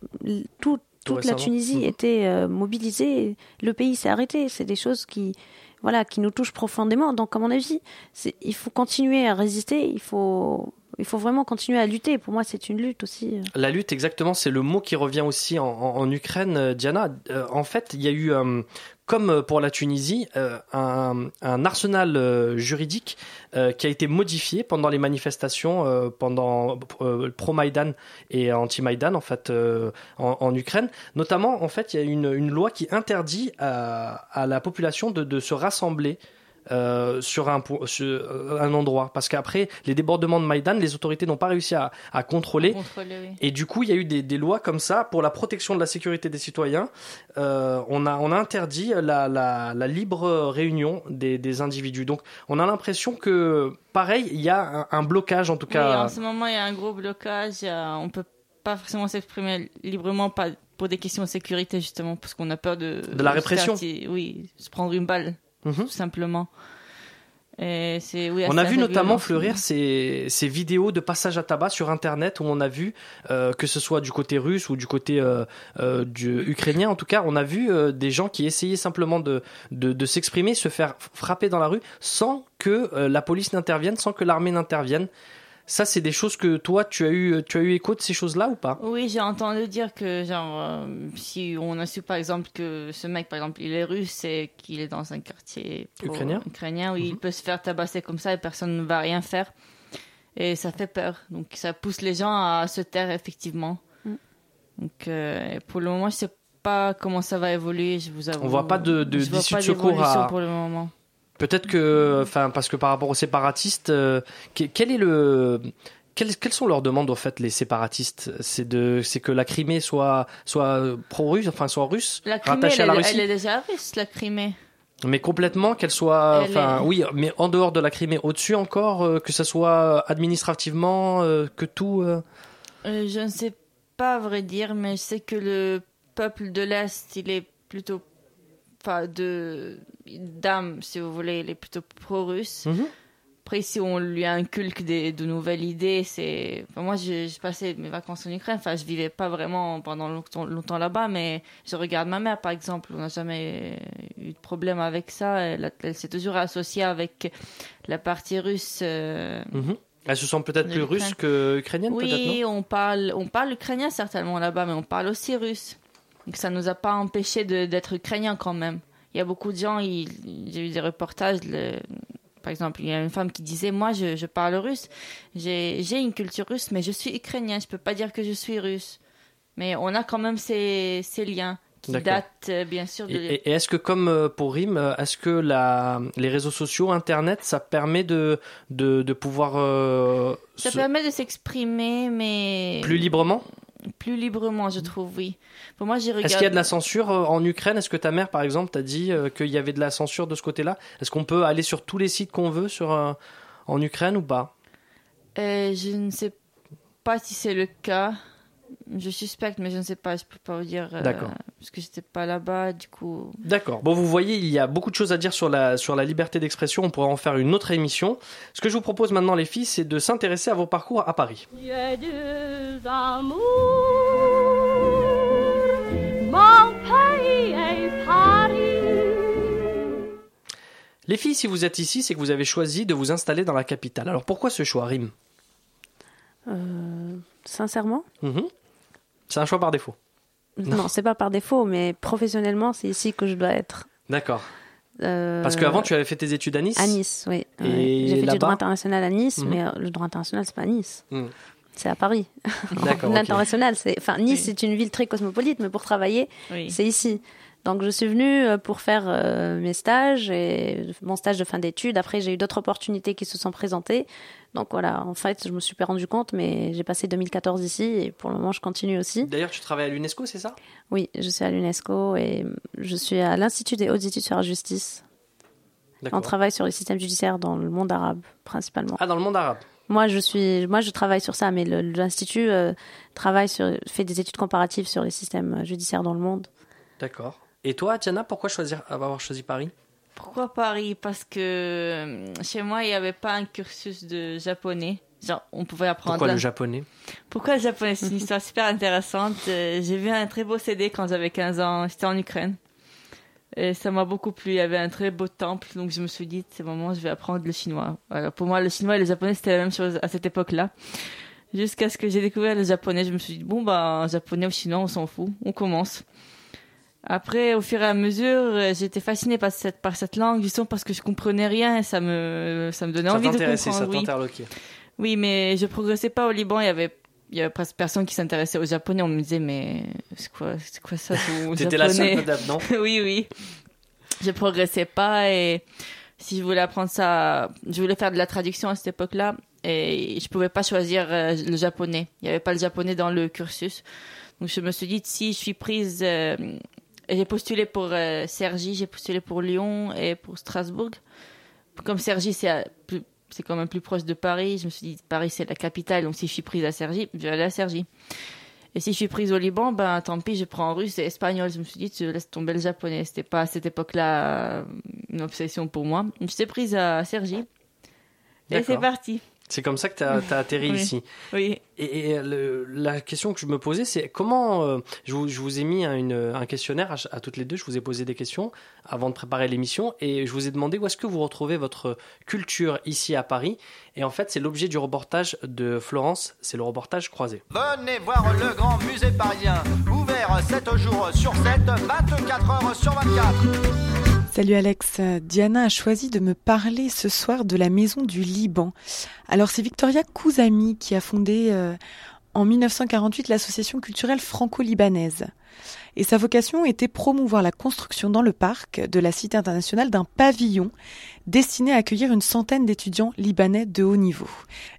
Tout toute la. Tunisie Mhm. était euh, mobilisée le pays s'est arrêté c'est des choses qui voilà qui nous touchent profondément donc à mon avis il faut continuer à résister il faut il faut vraiment continuer à lutter pour moi c'est une lutte aussi. La lutte, exactement, c'est le mot qui revient aussi en, Ukraine, euh, Diana. Euh, en fait, il y a eu, euh, comme pour la Tunisie, un, arsenal juridique qui a été modifié pendant les manifestations, pendant pro-Maïdan et anti-Maïdan, en fait, en, Ukraine. Notamment, en fait, il y a une, une loi qui interdit à, la population de se rassembler euh, sur, un, sur euh, un endroit. Parce qu'après les débordements de Maïdan, les autorités n'ont pas réussi à, à contrôler. Contrôler, oui. Et du coup, il y a eu des, des lois comme ça pour la protection de la sécurité des citoyens. Euh, on, a, on a interdit la, la, la libre réunion des, des individus. Donc, on a l'impression que, pareil, il y a un, un blocage, en tout Oui, cas. en ce moment, il y a un gros blocage. a- On peut pas forcément s'exprimer librement pas pour des questions de sécurité, justement, parce qu'on a peur de... De la répression. Oui, se prendre une balle, Mhm. tout simplement. Et c'est, oui, On a vu notamment fleurir ces, ces vidéos de passage à tabac sur Internet où on a vu, euh, que ce soit du côté russe ou du côté euh, euh, du ukrainien, en tout cas, on a vu des gens qui essayaient simplement de, de, de s'exprimer, se faire frapper dans la rue sans que la police n'intervienne, sans que l'armée n'intervienne. Ça, c'est des choses que toi, tu as eu, tu as eu écho de ces choses-là ou pas? Oui, j'ai entendu dire que, genre, euh, si on a su par exemple que ce mec, par exemple, il est russe et qu'il est dans un quartier pour- Ukrainien. ukrainien où Mhm. il peut se faire tabasser comme ça et personne ne va rien faire. Et ça fait peur. Donc ça pousse les gens à se taire, effectivement. Mm. Donc euh, pour le moment, je sais pas comment ça va évoluer, je vous avoue. On voit pas de- de- Je vois d'issue pas de secours à- pour le moment. Peut-être que, enfin, parce que par rapport aux séparatistes, euh, que- quel est le, quelles, quelles sont leurs demandes en fait les séparatistes? C'est de, c'est que la Crimée soit soit pro-russe, enfin soit russe, La Crimée, rattachée elle, à la est- Russie, elle est déjà russe, la Crimée. mais complètement qu'elle soit, enfin, est- oui, mais en dehors de la Crimée, au-dessus encore, euh, que ça soit administrativement, euh, que tout. je ne sais pas à vrai dire, mais je sais que le peuple de l'Est, il est plutôt, enfin, de d'âme, si vous voulez, il est plutôt pro-russe. Mhm. Après, si on lui inculque des, de nouvelles idées, c'est. enfin, moi, j'ai passé mes vacances en Ukraine. Enfin, je vivais pas vraiment pendant longtemps, longtemps là-bas, mais je regarde ma mère, par exemple. On n'a jamais eu de problème avec ça. Elle, elle s'est toujours associée avec la partie russe. euh, Mhm. Elle se sent peut-être plus l'Ukraine. russe que ukrainienne, peut-être, oui, non? on parle, on parle ukrainien certainement là-bas, mais on parle aussi russe. Donc ça nous a pas empêché d'être ukrainien quand même. Il y a beaucoup de gens, j'ai eu des reportages, le- par exemple, il y a une femme qui disait, moi je, je parle russe, j'ai une culture russe, mais je suis ukrainien, je peux pas dire que je suis russe. Mais on a quand même ces, ces liens qui datent euh, bien sûr de... Et, et est-ce que, comme euh, pour Rim, euh, est-ce que la, les réseaux sociaux, Internet, ça permet de, de, de pouvoir euh, Ça se- permet de s'exprimer, mais... plus librement? Plus librement, je trouve, oui. Pour moi, j'ai regardé... Est-ce qu'il y a de la censure euh, en Ukraine? Est-ce que ta mère, par exemple, t'a dit euh, qu'il y avait de la censure de ce côté-là? Est-ce qu'on peut aller sur tous les sites qu'on veut sur, euh, en Ukraine ou pas? Euh, je ne sais pas si c'est le cas. Je suspecte, mais je ne sais pas. Je peux pas vous dire. euh, D'accord. Parce que j'étais pas là-bas, du coup. D'accord. Bon, vous voyez, il y a beaucoup de choses à dire sur la, sur la liberté d'expression. On pourrait en faire une autre émission. Ce que je vous propose maintenant, les filles, c'est de s'intéresser à vos parcours à Paris. J'ai deux amours, mon pays et Paris. Les filles, si vous êtes ici, c'est que vous avez choisi de vous installer dans la capitale. Alors pourquoi ce choix, Rim? Euh, sincèrement? Mhm. C'est un choix par défaut. Non, c'est pas par défaut, mais professionnellement, c'est ici que je dois être. D'accord. Euh, Parce qu'avant, tu avais fait tes études à Nice À Nice, oui. J'ai fait du droit international à Nice, Mhm. mais euh, le droit international, c'est pas à Nice. Hmm. C'est à Paris. D'accord. L'international, c'est. Enfin, Nice, c'est une ville très cosmopolite, mais pour travailler, Oui. c'est ici. Donc, je suis venue euh, pour faire euh, mes stages et mon stage de fin d'études. Après, j'ai eu d'autres opportunités qui se sont présentées. Donc, voilà, en fait, je me suis pas rendu compte, mais j'ai passé 2014 ici et pour le moment, je continue aussi. D'ailleurs, tu travailles à l'UNESCO, c'est ça? Oui, je suis à l'UNESCO et je suis à l'Institut des hautes études sur la justice. On travaille sur les systèmes judiciaires dans le monde arabe, principalement. Ah, dans le monde arabe Moi, je suis, moi, je travaille sur ça, mais l'institut euh, travaille sur, fait des études comparatives sur les systèmes judiciaires dans le monde. D'accord. Et toi, Tiana, pourquoi choisir, avoir choisi Paris? Pourquoi Paris? Parce que euh, chez moi, il n'y avait pas un cursus de japonais. Genre, on pouvait apprendre. Pourquoi le japonais? Pourquoi le japonais? C'est une histoire super intéressante. Euh, J'ai vu un très beau CD quand j'avais 15 ans. J'étais en Ukraine. Et ça m'a beaucoup plu. Il y avait un très beau temple. Donc je me suis dit, c'est le moment, je vais apprendre le chinois. Voilà. Pour moi, le chinois et le japonais, c'était la même chose à cette époque-là. Jusqu'à ce que j'ai découvert le japonais, je me suis dit, bon, bah, japonais ou chinois, on s'en fout. On commence. Après, au fur et à mesure, euh, j'étais fascinée par cette, par cette langue, justement parce que je comprenais rien et ça me, ça me donnait Ça envie de t'intéressait, comprendre. ça oui. t'interloquait. Oui, mais je progressais pas au Liban. Il y avait, il y avait presque personne qui s'intéressait au japonais. On me disait, mais c'est quoi, c'est quoi ça T'étais la seule, madame, non? Oui, oui. Je progressais pas et si je voulais apprendre ça, je voulais faire de la traduction à cette époque-là et je pouvais pas choisir euh, le japonais. Il y avait pas le japonais dans le cursus. Donc je me suis dit, si je suis prise, euh, j'ai postulé pour euh, Cergy, j'ai postulé pour Lyon et pour Strasbourg. Comme Cergy, c'est plus- c'est quand même plus proche de Paris. Je me suis dit, Paris, c'est la capitale. Donc, si je suis prise à Cergy, je vais aller à Cergy. Et si je suis prise au Liban, ben, tant pis, je prends russe et espagnol. Je me suis dit, tu laisses tomber le japonais. C'était pas à cette époque-là euh, une obsession pour moi. J'étais prise à Cergy. Et c'est parti. C'est comme ça que tu as, atterri Oui. ici. Oui. Et, et le- la question que je me posais, c'est comment. euh, je, vous, je vous ai mis un, une- un questionnaire à, à toutes les deux. Je vous ai posé des questions avant de préparer l'émission. Et je vous ai demandé où est-ce que vous retrouvez votre culture ici à Paris. Et en fait, c'est l'objet du reportage de Florence. C'est le reportage croisé. Venez voir le grand musée parisien, ouvert 7 jours sur 7, 24 heures sur 24. Salut Alex, Diana a choisi de me parler ce soir de la Maison du Liban. Alors c'est Victoria Kouzami qui a fondé euh, en 1948 l'association culturelle franco-libanaise. Et sa vocation était promouvoir la construction dans le parc de la Cité internationale d'un pavillon destiné à accueillir une centaine d'étudiants libanais de haut niveau.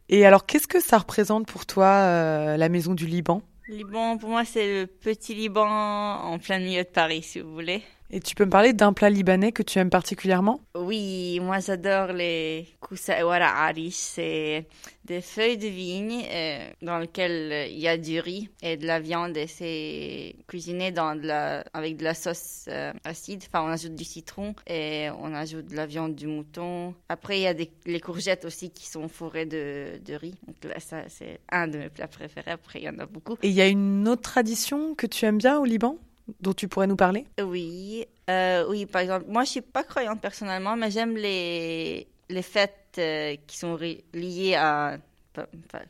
Et alors qu'est-ce que ça représente pour toi euh, la Maison du Liban? Liban, pour moi, c'est le petit Liban en plein milieu de Paris, si vous voulez. Et tu peux me parler d'un plat libanais que tu aimes particulièrement? Oui, moi j'adore les kusawara arish. C'est des feuilles de vigne euh, dans lesquelles euh, il y a du riz et de la viande et c'est cuisiné dans de la, avec de la sauce euh, acide. Enfin, on ajoute du citron et on ajoute de la viande du mouton. Après, il y a des, les courgettes aussi qui sont fourrées de, de riz. Donc là, ça, c'est un de mes plats préférés. Après, il y en a beaucoup. Et il y a une autre tradition que tu aimes bien au Liban? Dont tu pourrais nous parler? Oui, euh, oui, par exemple, moi je suis pas croyante personnellement, mais j'aime les, les fêtes euh, qui sont liées à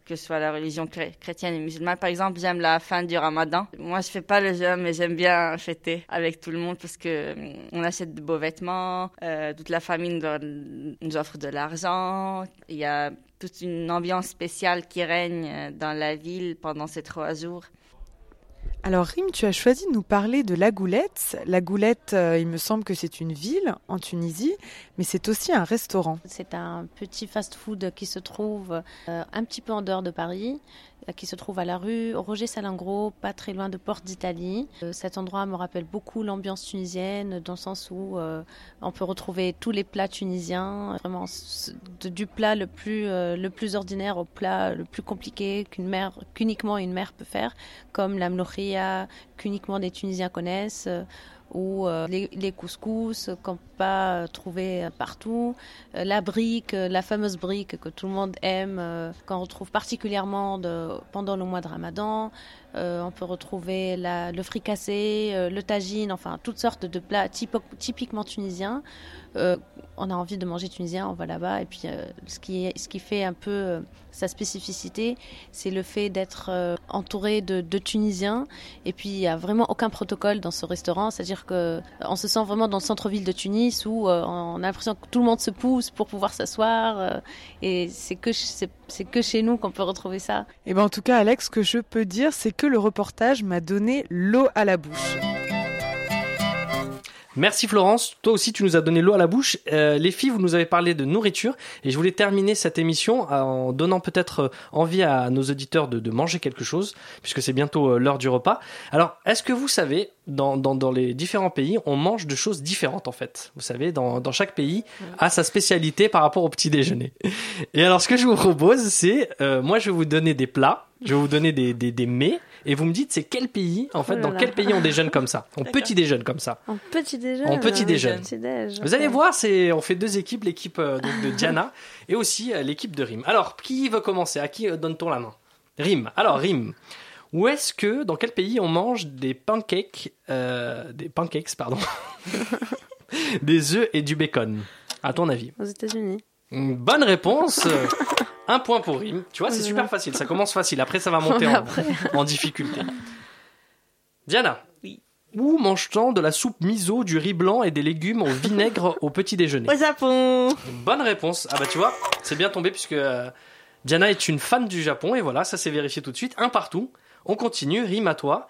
que ce soit la religion chré- chrétienne et musulmane. Par exemple, j'aime la fin du ramadan. Moi, je fais pas le jeûne, mais j'aime bien fêter avec tout le monde parce que hum, on achète de beaux vêtements, euh, toute la famille nous, offre de l'argent. Il y a toute une ambiance spéciale qui règne dans la ville pendant ces trois jours. Alors Rim, tu as choisi de nous parler de La Goulette. La Goulette, euh, il me semble que c'est une ville en Tunisie, mais c'est aussi un restaurant. C'est un petit fast-food qui se trouve euh, un petit peu en dehors de Paris, qui se trouve à la rue Roger Salingro, pas très loin de Porte d'Italie. Euh, cet endroit me rappelle beaucoup l'ambiance tunisienne, dans le sens où euh, on peut retrouver tous les plats tunisiens, vraiment du plat le plus, euh, le plus ordinaire au plat le plus compliqué qu'une mère, qu'uniquement une mère peut faire, comme la mloukhia, qu'uniquement des Tunisiens connaissent. Ou euh, les, les couscous qu'on peut pas euh, trouver euh, partout, la brique, la fameuse brique que tout le monde aime, qu'on retrouve particulièrement pendant le mois de Ramadan. Euh, on peut retrouver le fricassé, euh, le tagine, enfin toutes sortes de plats typiquement tunisiens. Euh, on a envie de manger tunisien, on va là-bas. Et puis ce, qui, ce qui fait un peu sa spécificité, c'est le fait d'être entouré de, Tunisiens. Et puis il n'y a vraiment aucun protocole dans ce restaurant, c'est-à-dire que euh, on se sent vraiment dans le centre-ville de Tunis où on a l'impression que tout le monde se pousse pour pouvoir s'asseoir. et c'est que, c'est que chez nous qu'on peut retrouver ça. Et ben en tout cas, Alex, ce que je peux dire, c'est que le reportage m'a donné l'eau à la bouche. Merci Florence, toi aussi tu nous as donné l'eau à la bouche. Euh, les filles, vous nous avez parlé de nourriture et je voulais terminer cette émission en donnant peut-être euh, envie à nos auditeurs de, de manger quelque chose puisque c'est bientôt euh, l'heure du repas. Alors, est-ce que vous savez, dans, dans, dans les différents pays, on mange de choses différentes en fait? Vous savez, dans, dans chaque pays a sa spécialité par rapport au petit déjeuner. Et alors, ce que je vous propose, c'est, euh, moi je vais vous donner des plats, je vais vous donner des, des, des mets et vous me dites c'est quel pays, en fait, Oh là dans là. quel pays on déjeune comme ça, on petit déjeune comme ça. En petit déjeuner. En petit déjeuner. Petit déj, Vous allez voir, c'est on fait deux équipes, l'équipe euh, de Diana et aussi euh, l'équipe de Rim. Alors, qui veut commencer? À qui euh, donne-t-on la main? Rim. Alors, Rim. Où est-ce que, dans quel pays on mange des pancakes, euh, des pancakes, pardon, des œufs et du bacon À ton avis? Aux États-Unis. Bonne réponse. Un point pour Rim. Tu vois, c'est super facile. Ça commence facile. Après, ça va monter en, difficulté. Diana. Oui. Où mange-t-on de la soupe miso, du riz blanc et des légumes au vinaigre au petit déjeuner Au Japon Bonne réponse. Ah bah tu vois, c'est bien tombé puisque euh, Diana est une fan du Japon et voilà, ça s'est vérifié tout de suite. Un partout. On continue, rime à toi.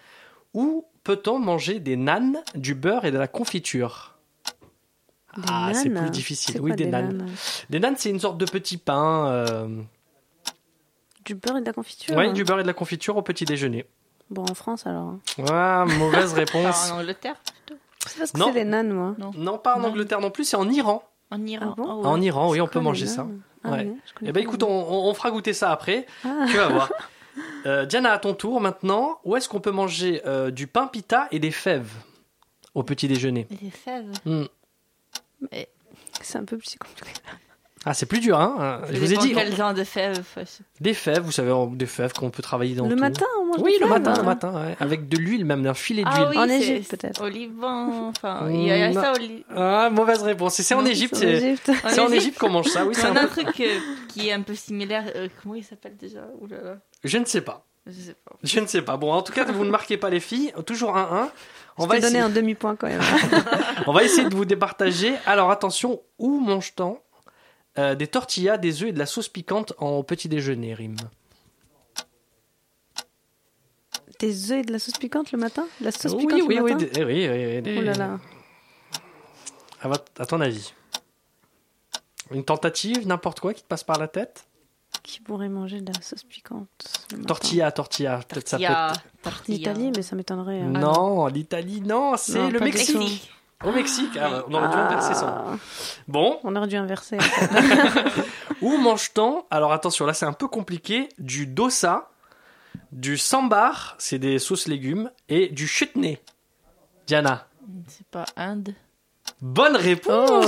Où peut-on manger des nanes, du beurre et de la confiture? Ah, c'est plus difficile. Oui, des, nanes. Des nanes, c'est une sorte de petit pain. euh, Du beurre et de la confiture Ouais, hein. du beurre et de la confiture au petit déjeuner. Bon, en France alors. Ah, mauvaise réponse. en Angleterre Je sais pas ce que Non. c'est les nanes, moi. Non, pas en Non. Angleterre non plus, c'est en Iran. En Iran. Ah bon Oh, ouais. En Iran, oui, on peut manger ça. Ah Ouais. oui, je connais Eh ben écoute, on fera goûter ça après. Ah. Tu vas voir. Euh, Diana, à ton tour maintenant. Où est-ce qu'on peut manger euh, du pain pita et des fèves au petit déjeuner? Des fèves? Hmm. Mais c'est un peu plus compliqué. Ah, c'est plus dur, hein Je vous ai dit. quel genre de fèves. Des fèves, vous savez, des fèves qu'on peut travailler dans Le tout. matin, on mange Oui, des le fèves, matin, hein. le matin, ouais. avec de l'huile même, un filet d'huile. Ah oui, En Égypte, peut-être. Au Liban, enfin, il y a, il y a ça au Liban. Ah, mauvaise réponse. C'est en Égypte. c'est en C'est Égypte. c'est en En Égypte. Égypte qu'on mange ça. Oui, c'est On un a un truc euh, qui est un peu similaire. euh, comment il s'appelle déjà? Ouh là là, Je ne sais pas. je sais pas. Je ne sais pas. Bon, en tout cas, vous ne marquez pas les filles. Toujours 1-1. On On va va donner essayer- un demi-point quand même. On va essayer de vous départager. Alors attention, où mange-t-on euh, des tortillas, des œufs et de la sauce piquante en petit déjeuner, Rim? Des œufs et de la sauce piquante le matin? De la sauce Oui, piquante oui, le oui, matin? des- oui, oui, oui, des- Oh là là. À, votre- à ton avis? Une tentative, n'importe quoi qui te passe par la tête? Qui pourrait manger de la sauce piquante Tortilla, tortilla, peut-être ça peut être-. L'Italie, mais ça m'étonnerait. hein. Non, l'Italie, non, c'est le Mexique. Au Mexique, ah, on aurait dû inverser ça. Bon. On aurait dû inverser. Où mange-t-on? Alors attention, là c'est un peu compliqué. Du dosa, du sambar, c'est des sauces légumes, et du chutney. Diana. C'est pas Inde. Bonne réponse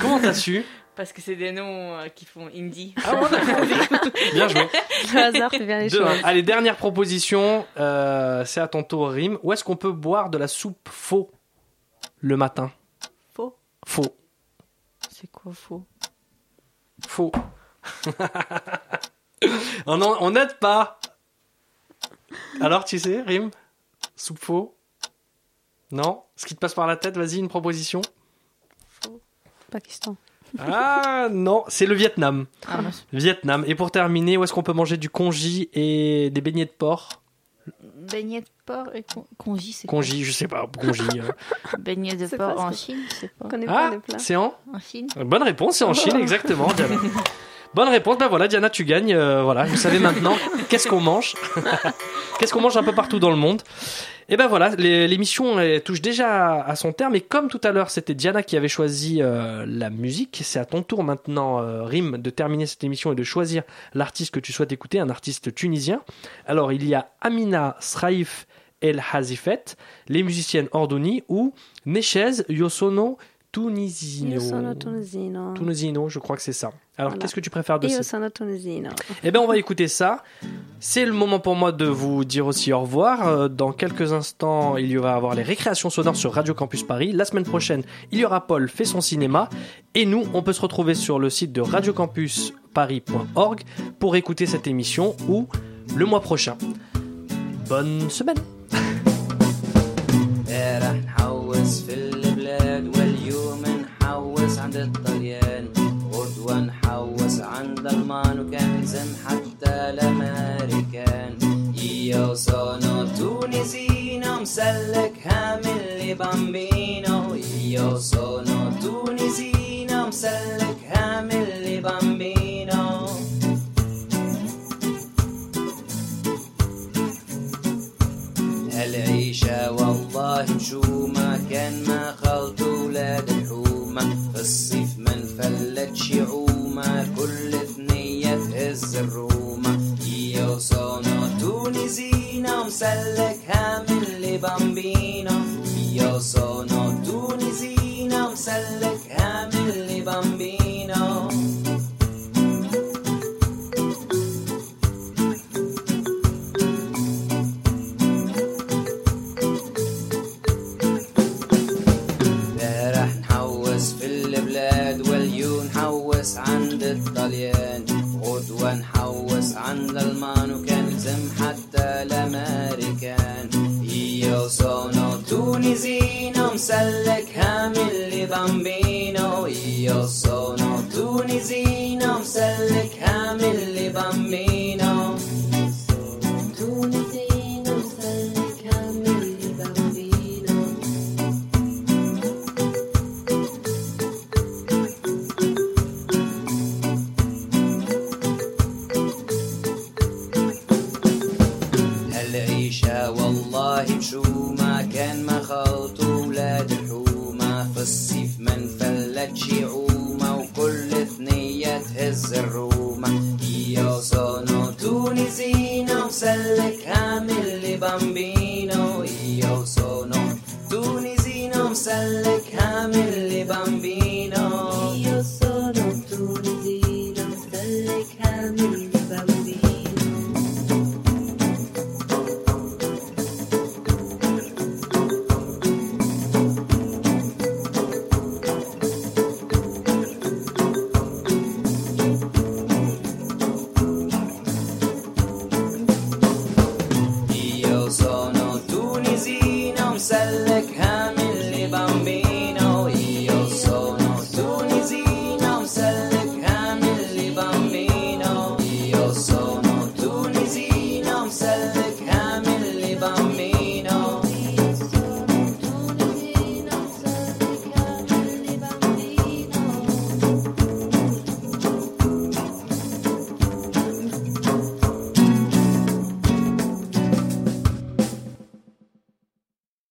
Comment t'as su? Parce que c'est des noms euh, qui font indie. Ah bon, d'accord. Bien joué. Le hasard fait bien les Deux, choses. Allez, dernière proposition. euh, c'est à ton tour, Rim. Où est-ce qu'on peut boire de la soupe faux le matin? Faux Faux. C'est quoi faux? Faux. on en- on n'aide pas. Alors, tu sais, Rim Soupe faux? Non? Ce qui te passe par la tête, vas-y, une proposition Pakistan. Ah non, c'est le Vietnam. Ah. Vietnam. Et pour terminer, où est-ce qu'on peut manger du congee et des beignets de porc? Beignet de porc et con- congee, c'est Congee, je sais pas, congee. euh. quoi Beignet de porc en Chine, c'est pas. connais Ah, pas les plats. c'est en? En Chine Bonne réponse, c'est en Chine, exactement, Diana. Bonne réponse, ben voilà, Diana, tu gagnes. euh, voilà, vous savez maintenant qu'est-ce qu'on mange? qu'est-ce qu'on mange un peu partout dans le monde? Et ben voilà, l'émission touche déjà à son terme. Et comme tout à l'heure, c'était Diana qui avait choisi euh, la musique, c'est à ton tour maintenant, euh, Rim, de terminer cette émission et de choisir l'artiste que tu souhaites écouter, un artiste tunisien. Alors, il y a Amina Sraif El Hazifet, les musiciennes Ordoni ou Nechez Yosono Tunisino. Io sono tunisino. Tunisino, je crois que c'est ça. Alors, Voilà. qu'est-ce que tu préfères de Io sono tunisino. Eh bien, on va écouter ça. C'est le moment pour moi de vous dire aussi au revoir. Euh, Dans quelques instants, il y va avoir les récréations sonores sur Radio Campus Paris. La semaine prochaine, il y aura Paul fait son cinéma. Et nous, on peut se retrouver sur le site de radiocampusparis.org pour écouter cette émission ou le mois prochain. Bonne semaine عند الطليان غدوة نحوس عند المان وكان يزن حتى الأمريكان. يا صانع تونسينا مسلك هام اللي بامبينو يا صانع تونسينا مسلك هامل بامبينو هالعيشة والله مشومة كان ما خلطوا ولاد الحومة الصيف ما انفلتش عومة كل ثنية تهز الرومة. هي وصانا تونسينا مسلكها من لبامبينا هي وصانا تونسينا مسلكها من لبامبينا نحوس عند الطليان غدوة نحوس عند المان وكان لازم حتى الأمريكان. Io sono tunisino مسلك هامل لي بامبينو Io sono tunisino مسلك هامل لي بامبينو نفلتش عومة وكل ثنية تهز الرومة Io sono tunisino مسلك هامل لي بامبينو